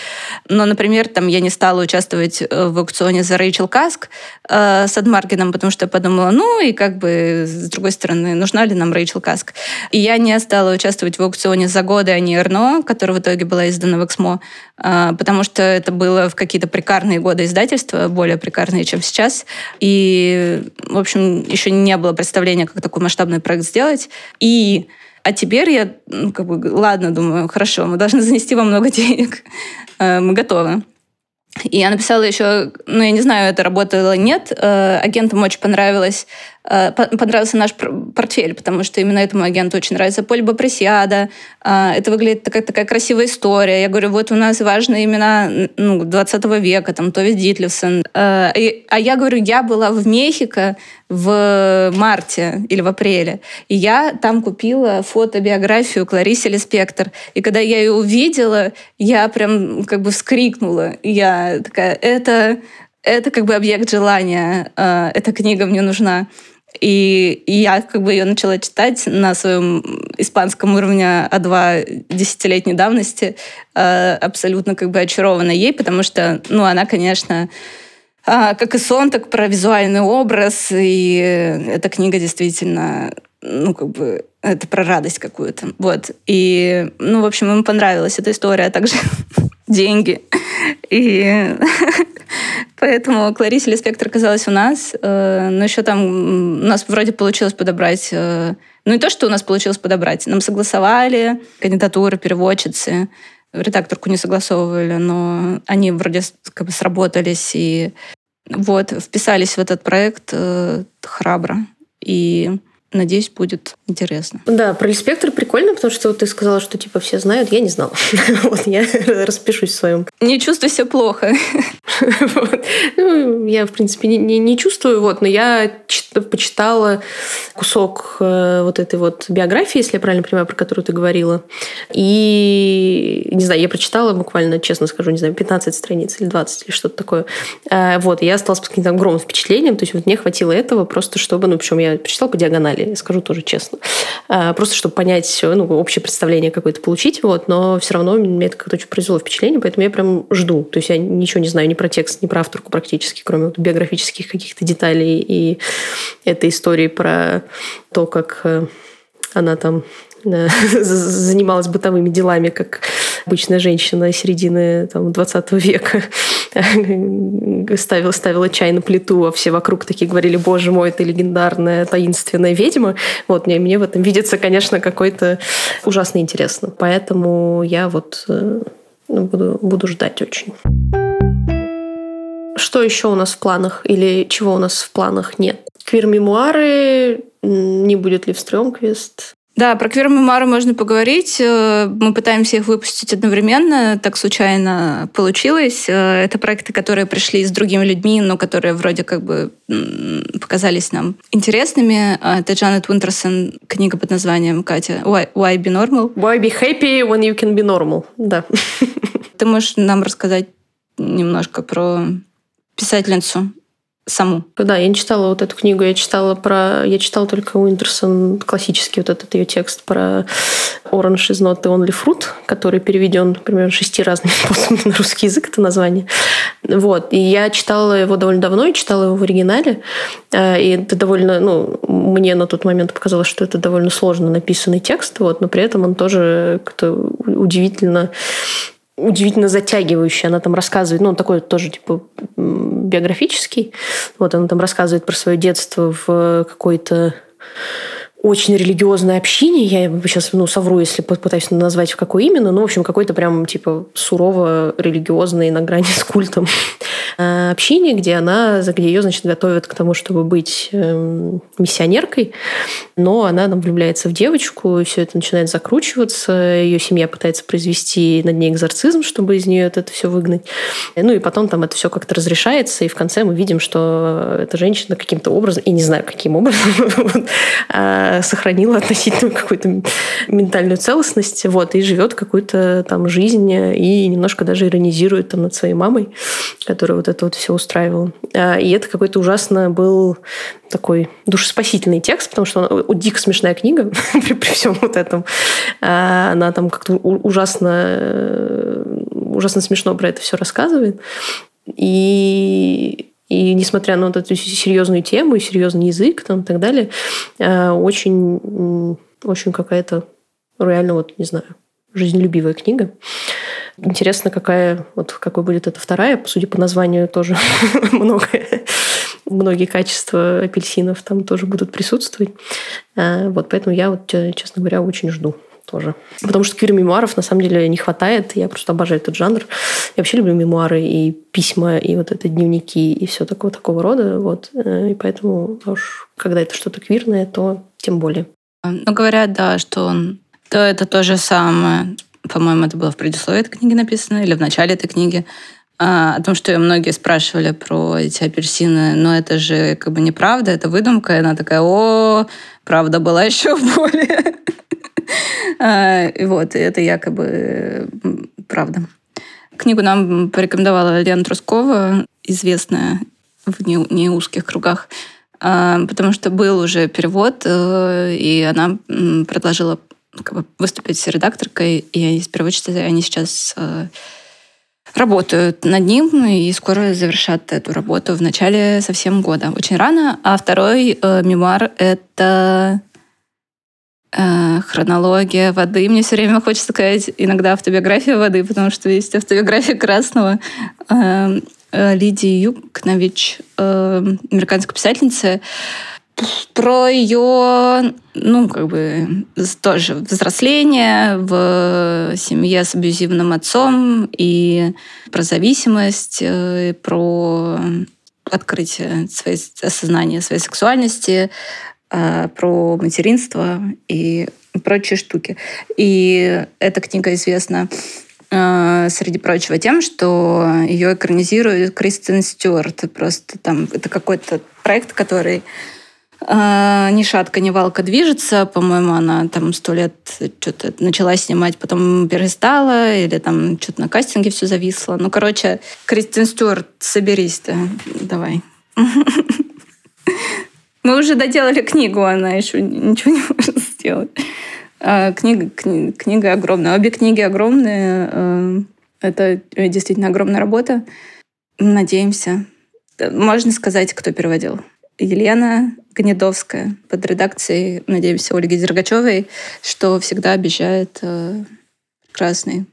Но, например, там я не стала участвовать э, в аукционе за Рэйчел Каск э, с Адмаргином, потому что я подумала, ну и как бы, с другой стороны, нужна ли нам Рэйчел Каск? И я не стала участвовать в аукционе за годы Ани Эрно, который в итоге была издана в Эксмо, потому что это было в какие-то прикарные годы издательства, более прикарные, чем сейчас. И, в общем, еще не было представления, как такой масштабный проект сделать. И а теперь я, ну, как бы, ладно, думаю, хорошо, мы должны занести вам много денег. [LAUGHS] Э, мы готовы. И я написала еще, ну, я не знаю, это работало нет, э, агентам очень понравилось понравился наш портфель, потому что именно этому агенту очень нравится Польба Пресиада. Э, это выглядит такая, такая красивая история. Я говорю, вот у нас важные имена ну, 20 века, там, Тови Дитлевсон. Э, а я говорю, я была в Мехико в марте или в апреле, и я там купила фотобиографию Кларисы Леспектор. И когда я ее увидела, я прям как бы вскрикнула. Я такая, это это как бы объект желания. Эта книга мне нужна. И, я как бы ее начала читать на своем испанском уровне А2 десятилетней давности, э, абсолютно как бы очарована ей, потому что, ну, она, конечно, э, как и сон, так про визуальный образ, и эта книга действительно, ну, как бы, это про радость какую-то. Вот. И, ну, в общем, им понравилась эта история, а также [LAUGHS] деньги. И [LAUGHS] поэтому Кларисе Леспектор оказалась у нас. Э, но еще там у нас вроде получилось подобрать... Э, ну, не то, что у нас получилось подобрать. Нам согласовали кандидатуры переводчицы. Редакторку не согласовывали, но они вроде как бы сработались и вот вписались в этот проект э, храбро. И Надеюсь, будет интересно. Да, про спектр прикольно, потому что вот ты сказала, что типа все знают, я не знала. [LAUGHS] вот я распишусь в своем. Не чувствуй себя плохо. [LAUGHS] ну, я, в принципе, не, чувствую, вот, но я почитала кусок э, вот этой вот биографии, если я правильно понимаю, про которую ты говорила. И, не знаю, я прочитала буквально, честно скажу, не знаю, 15 страниц или 20 или что-то такое. Э, вот, и я осталась под каким-то огромным впечатлением, то есть вот мне хватило этого просто, чтобы, ну, причем я прочитала по диагонали, скажу тоже честно. А, просто чтобы понять, ну, общее представление какое-то получить, вот, но все равно мне это как-то очень произвело впечатление, поэтому я прям жду. То есть я ничего не знаю ни про текст, ни про авторку практически, кроме вот биографических каких-то деталей и этой истории про то, как э, она там [LAUGHS] занималась бытовыми делами, как обычная женщина середины там, 20 века. [LAUGHS] ставила, ставила чай на плиту, а все вокруг такие говорили, боже мой, это легендарная таинственная ведьма. Вот, мне, мне в этом видится, конечно, какой-то ужасно интересно. Поэтому я вот э, ну, буду, буду ждать очень. Что еще у нас в планах или чего у нас в планах нет? Квир-мемуары, не будет ли в Стрёмквист, да, про квир-мемуары можно поговорить. Э, мы пытаемся их выпустить одновременно. Так случайно получилось. Э, это проекты, которые пришли с другими людьми, но которые вроде как бы показались нам интересными. А, это Джанет Уинтерсон, книга под названием, Катя, Why, Why Be Normal? Why Be Happy When You Can Be Normal. Да. Ты можешь нам рассказать немножко про писательницу саму. Да, я не читала вот эту книгу, я читала про... Я читала только Уинтерсон, классический вот этот ее текст про Orange is not the only fruit, который переведен примерно шести разными [LAUGHS] способами на русский язык, это название. Вот. И я читала его довольно давно, и читала его в оригинале. Э, и это довольно... Ну, мне на тот момент показалось, что это довольно сложно написанный текст, вот, но при этом он тоже как-то удивительно удивительно затягивающий. Она там рассказывает, ну, он такой тоже, типа, биографический. Вот она там рассказывает про свое детство в какой-то очень религиозной общине. Я сейчас ну, совру, если попытаюсь назвать, в какой именно. Ну, в общем, какой-то прям типа сурово религиозный на грани с культом [LAUGHS] э, общине, где она, где ее, значит, готовят к тому, чтобы быть эм, миссионеркой. Но она там влюбляется в девочку, и все это начинает закручиваться. Ее семья пытается произвести над ней экзорцизм, чтобы из нее это все выгнать. Ну и потом там это все как-то разрешается, и в конце мы видим, что эта женщина каким-то образом, и не знаю, каким образом, [LAUGHS] а, сохранила [LAUGHS] относительно какую-то ментальную целостность, вот, и живет какую-то там жизнь, и немножко даже иронизирует там над своей мамой, которая вот это вот все устраивало. А, и это какой-то ужасно был такой душеспасительный текст, потому что он, дико смешная книга [LAUGHS] при, при всем вот этом. А, она там как-то ужасно, э, ужасно смешно про это все рассказывает. И и несмотря на вот эту серьезную тему и серьезный язык там, и так далее, э, очень, очень какая-то реально, вот, не знаю, жизнелюбивая книга. Интересно, какая, вот какой будет эта вторая. Судя по названию, тоже [LAUGHS] много, многие качества апельсинов там тоже будут присутствовать. Э, вот поэтому я, вот, честно говоря, очень жду тоже. Потому что квир-мемуаров на самом деле не хватает. Я просто обожаю этот жанр. Я вообще люблю мемуары и письма, и вот это дневники, и все такого такого рода. Вот. Э, и поэтому уж когда это что-то квирное, то тем более. Ну, говорят, да, что он то это то же самое. По-моему, это было в предисловии этой книги написано, или в начале этой книги, а, о том, что многие спрашивали про эти апельсины, но это же как бы неправда, это выдумка. И она такая, о, правда была еще более. [LAUGHS] [LAUGHS] А, вот, это якобы правда. Книгу нам порекомендовала Лена Трускова, известная в не, узких кругах, а, потому что был уже перевод, э, и она предложила выступить с редакторкой, и с переводчицей они сейчас э, работают над ним и скоро завершат эту работу в начале совсем года. Очень рано. А второй э, мемуар — это хронология воды. Мне все время хочется сказать иногда автобиография воды, потому что есть автобиография Красного. Э, э, Лидии Юкнович, э, американская писательница, про ее, ну, как бы, тоже взросление в семье с абьюзивным отцом и про зависимость, э, про открытие своей осознания своей сексуальности, э, про материнство и прочие штуки. И эта книга известна э, среди прочего тем, что ее экранизирует Кристен Стюарт. Просто там это какой-то проект, который а, ни шатка, ни валка движется. По-моему, она там сто лет что-то начала снимать, потом перестала, или там что-то на кастинге все зависло. Ну, короче, Кристин Стюарт, соберись ты. Давай. [LAUGHS] Мы уже доделали книгу, она еще ничего не [LAUGHS] может сделать. А, книга, кни, книга огромная. Обе книги огромные. А, это действительно огромная работа. Надеемся. Можно сказать, кто переводил? Елена Гнедовская под редакцией, надеемся, Ольги Дергачевой, что всегда обещает э, прекрасный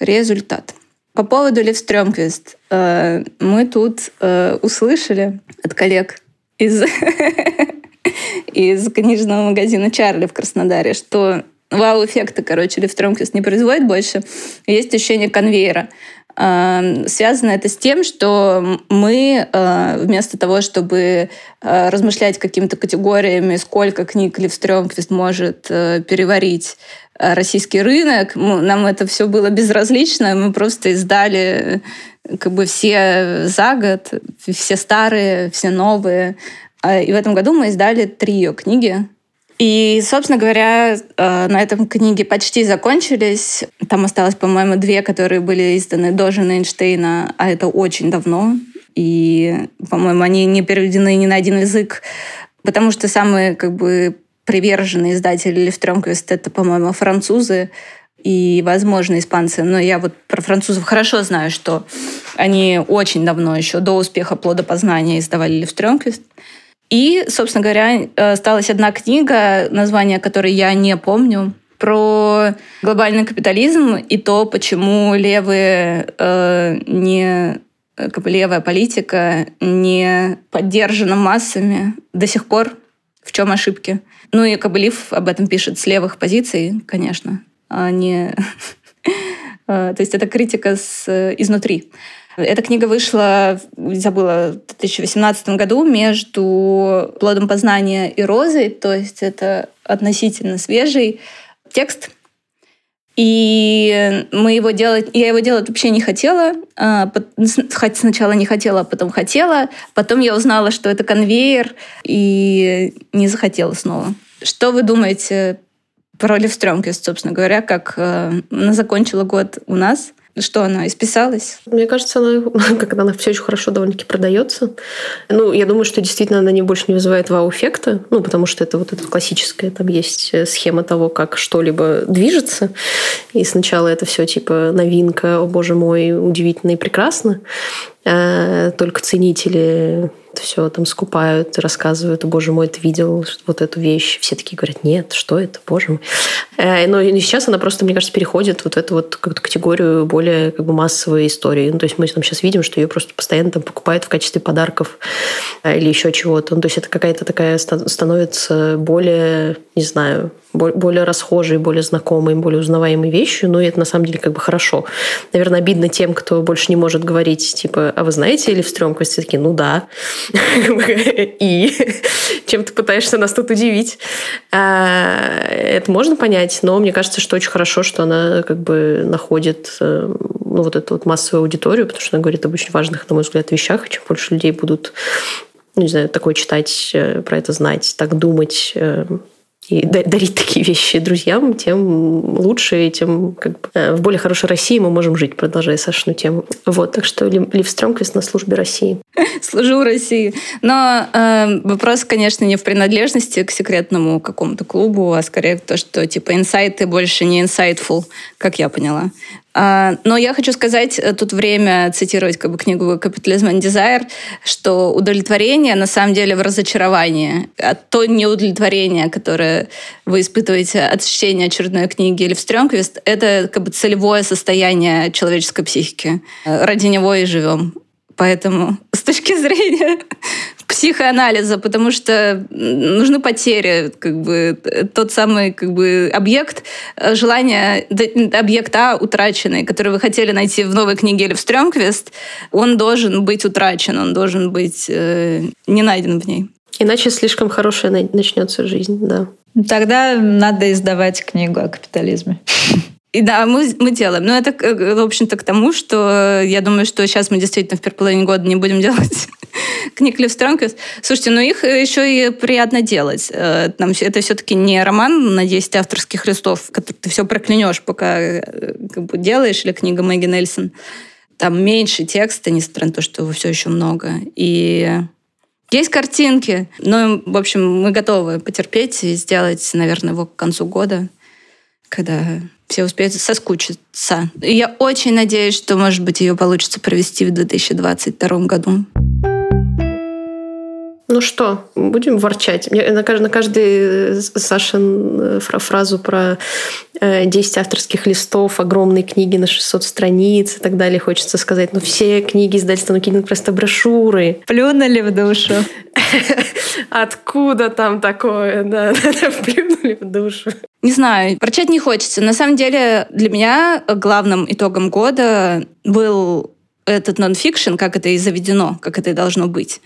результат. По поводу Лев Стрёмквист. Э, мы тут э, услышали от коллег из, [LAUGHS] из книжного магазина «Чарли» в Краснодаре, что вау-эффекта, короче, Лев Стрёмквист не производит больше. Есть ощущение конвейера. Эм, связано это с тем, что мы э, вместо того, чтобы э, размышлять какими-то категориями, сколько книг Лив Стрёмквист может переварить российский рынок, нам это все было безразлично, мы просто издали как бы все за год, все старые, все новые. И в этом году мы издали три ее книги. И, собственно говоря, э, на этом книги почти закончились. Там осталось, по-моему, две, которые были изданы до жены Эйнштейна, а это очень давно. И, по-моему, они не переведены ни на один язык, потому что самые как бы приверженные издатели Левтрёмквист — это, по-моему, французы и, возможно, испанцы. Но я вот про французов хорошо знаю, что они очень давно, еще до успеха плодопознания, издавали Левтрёмквист. И, собственно говоря, э, осталась одна книга, название которой я не помню, про глобальный капитализм и то, почему левые э, не как бы левая политика не поддержана массами до сих пор. В чем ошибки? Ну и Кабылив об этом пишет с левых позиций, конечно, а не... Э, [LAUGHS] то есть это критика с изнутри. Эта книга вышла, забыла, в 2018 году между «Плодом познания» и «Розой», то есть это относительно свежий текст. И мы его делать, я его делать вообще не хотела, а, сначала не хотела, а потом хотела, потом я узнала, что это конвейер, и не захотела снова. Что вы думаете про Левстрёмкист, собственно говоря, как э, она закончила год у нас? Что она, исписалась? Мне кажется, она, [LAUGHS] как она все очень хорошо довольно-таки продается. Ну, я думаю, что действительно она не больше не вызывает вау-эффекта, ну, потому что это вот эта классическая, там есть э, схема того, как что-либо движется. И сначала это все типа новинка, о боже мой, удивительно и прекрасно. А только ценители все там скупают, рассказывают, боже мой, ты видел вот эту вещь. Все такие говорят, нет, что это, боже мой. Э, но сейчас она просто, мне кажется, переходит вот эту вот категорию более как бы массовой истории. Ну, то есть мы там сейчас видим, что ее просто постоянно там покупают в качестве подарков э, или еще чего-то. Ну, то есть это какая-то такая становится более, не знаю, более расхожей, более знакомой, более узнаваемой вещью, но это на самом деле как бы хорошо. Наверное, обидно тем, кто больше не может говорить, типа, а вы знаете или в стрёмкости? Такие, ну да. [LAUGHS] И [LAUGHS] чем ты пытаешься нас тут удивить? А, это можно понять, но мне кажется, что очень хорошо, что она как бы находит э, ну, вот эту вот массовую аудиторию, потому что она говорит об очень важных, на мой взгляд, вещах, и чем больше людей будут ну, не знаю, такое читать, э, про это знать, так думать, э, и дарить такие вещи друзьям, тем лучше, и тем как бы, э, в более хорошей России мы можем жить, продолжая Сашину тему. Вот, так что Лив Стромквист на службе России. Служу России. Но э, вопрос, конечно, не в принадлежности к секретному какому-то клубу, а скорее то, что типа инсайты больше не insightful, как я поняла. А, но я хочу сказать, э, тут время цитировать как бы книгу «Капитализм and Desire», что удовлетворение на самом деле в разочаровании. А то неудовлетворение, которое вы испытываете от чтения очередной книги или в Стрёмквист, это как бы целевое состояние человеческой психики. Э, ради него и живем. Поэтому [LAUGHS] с точки зрения психоанализа, потому что нужны потери, как бы тот самый как бы объект э, желания, объект А утраченный, который вы хотели найти в новой книге или в Стрёмквест, он должен быть утрачен, он должен быть э, не найден в ней. Иначе слишком хорошая начнется жизнь, да. Тогда надо издавать книгу о капитализме. И да, мы, мы делаем. Но это, в общем-то, к тому, что я думаю, что сейчас мы действительно в первой половине года не будем [LAUGHS] делать книг Лив Стронквист. Слушайте, ну их еще и приятно делать. Э, там, это все-таки не роман на 10 авторских листов, который ты все проклянешь, пока э, как бы, делаешь, или книга Мэгги Нельсон. Там меньше текста, несмотря на то, что его все еще много. И есть картинки, но, в общем, мы готовы потерпеть и сделать, наверное, его к концу года, когда все успеют соскучиться. И я очень надеюсь, что, может быть, ее получится провести в 2022 году. Ну что, будем ворчать. На, каждый, на каждый э, Сашин э, фразу про 10 э, авторских листов, огромные книги на 600 страниц и так далее хочется сказать, ну все книги издательства Нукинин просто брошюры. Плюнули в душу. [LAUGHS] Откуда там такое? Да, [LAUGHS] плюнули в душу. Не знаю, прочать не хочется. На самом деле для меня главным итогом года был этот нонфикшн, как это и заведено, как это и должно быть.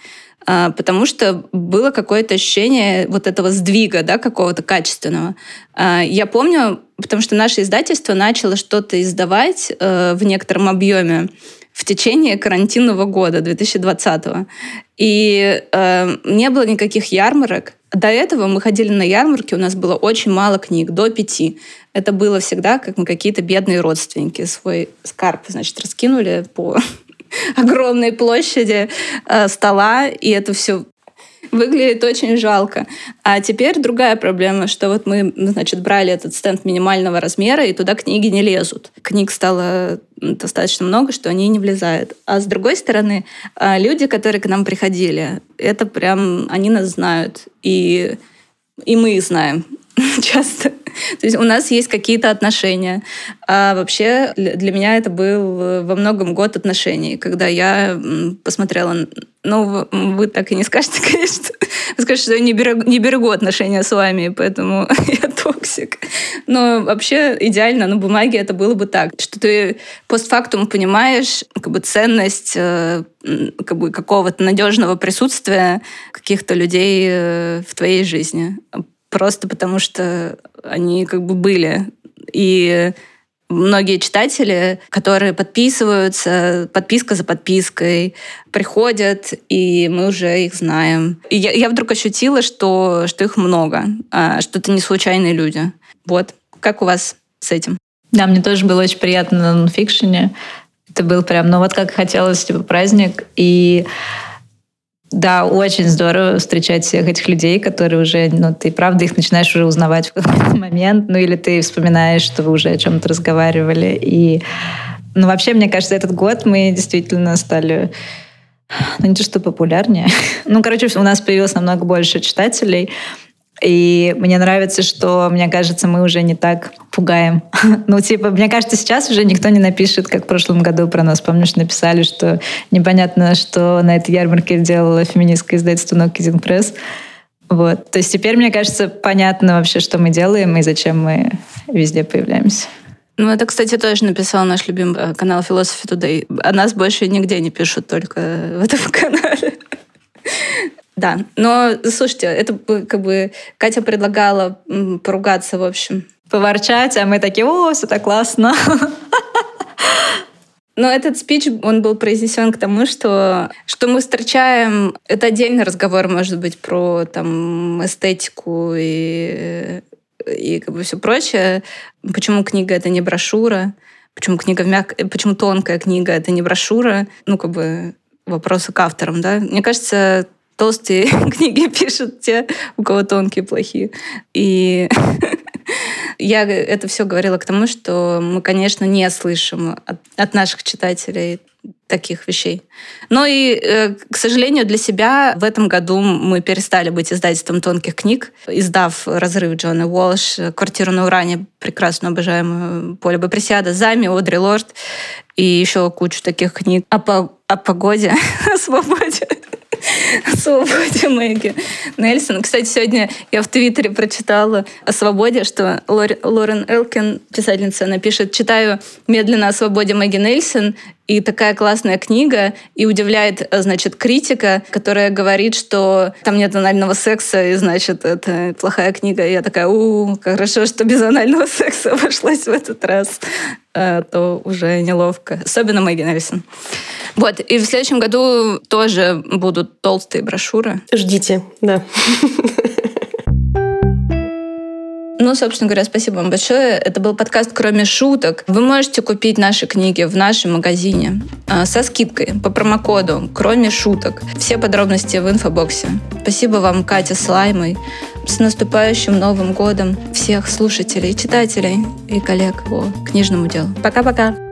А, потому что было какое-то ощущение вот этого сдвига, да, какого-то качественного. А, я помню, потому что наше издательство начало что-то издавать э, в некотором объеме в течение карантинного года 2020. И э, не было никаких ярмарок. До этого мы ходили на ярмарки, у нас было очень мало книг, до пяти. Это было всегда, как мы какие-то бедные родственники свой скарб, значит, раскинули по [LAUGHS] огромной площади э, стола, и это все выглядит очень жалко. А теперь другая проблема, что вот мы, значит, брали этот стенд минимального размера, и туда книги не лезут. Книг стало достаточно много, что они не влезают. А с другой стороны, э, люди, которые к нам приходили, это прям, они нас знают. И, и мы знаем. [LAUGHS] часто. То есть у нас есть какие-то отношения. А вообще для меня это был во многом год отношений, когда я посмотрела... Ну, вы так и не скажете, [LAUGHS] конечно. Вы скажете, что я не берегу, не берегу отношения с вами, поэтому [LAUGHS] я токсик. Но вообще идеально на бумаге это было бы так, что ты постфактум понимаешь как бы ценность э, как бы какого-то надежного присутствия каких-то людей э, в твоей жизни просто потому что они как бы были. И многие читатели, которые подписываются, подписка за подпиской, приходят, и мы уже их знаем. И я, я вдруг ощутила, что, что их много, а, что это не случайные люди. Вот. Как у вас с этим? Да, мне тоже было очень приятно на нонфикшене. Это был прям, ну вот как хотелось, типа, праздник. И да, очень здорово встречать всех этих людей, которые уже, ну, ты правда их начинаешь уже узнавать в [LAUGHS] какой-то момент, ну, или ты вспоминаешь, что вы уже о чем-то разговаривали. И, ну, вообще, мне кажется, этот год мы действительно стали ну, не то что популярнее. [LAUGHS] ну, короче, у нас появилось намного больше читателей. И мне нравится, что, мне кажется, мы уже не так пугаем. [LAUGHS] ну, типа, мне кажется, сейчас уже никто не напишет, как в прошлом году про нас. Помнишь, написали, что непонятно, что на этой ярмарке делала феминистское издательство Нокидин Пресс. Вот. То есть теперь, мне кажется, понятно вообще, что мы делаем и зачем мы везде появляемся. Ну, это, кстати, тоже написал наш любимый э, канал Philosophy Today. О нас больше нигде не пишут, только в этом [LAUGHS] канале. Да, но слушайте, это как бы Катя предлагала поругаться, в общем. Поворчать, а мы такие, о, все так классно. Но этот спич, он был произнесен к тому, что, что мы встречаем... Это отдельный разговор, может быть, про там, эстетику и, и как бы все прочее. Почему книга — это не брошюра? Почему книга мяг... Почему тонкая книга — это не брошюра? Ну, как бы вопросы к авторам, да? Мне кажется, толстые [LAUGHS] книги пишут те, у кого тонкие плохие. И [LAUGHS] я это все говорила к тому, что мы, конечно, не слышим от, от наших читателей таких вещей. Но и, э, к сожалению, для себя в этом году мы перестали быть издательством тонких книг, издав «Разрыв» Джона Уолш, «Квартиру на Уране», прекрасно обожаемую Поля Баприсиада, «Зами», «Одри Лорд» и еще кучу таких книг о, по о погоде, [LAUGHS] о свободе. [LAUGHS] свободе Мэгги Нельсон. Кстати, сегодня я в Твиттере прочитала о свободе, что Лорен Элкин, писательница, она пишет, читаю медленно о свободе Мэгги Нельсон, и такая классная книга, и удивляет, значит, критика, которая говорит, что там нет анального секса, и, значит, это плохая книга. И я такая, у, хорошо, что без анального [LAUGHS] секса обошлась в этот раз. А то уже неловко. Особенно Мэгги Нельсон. Вот, и в следующем году тоже будут толстые брошюры. Ждите, да. Ну, собственно говоря, спасибо вам большое. Это был подкаст «Кроме шуток». Вы можете купить наши книги в нашем магазине а, со скидкой по промокоду «Кроме шуток». Все подробности в инфобоксе. Спасибо вам, Катя Слаймой. С наступающим Новым годом всех слушателей, читателей и коллег по книжному делу. Пока-пока!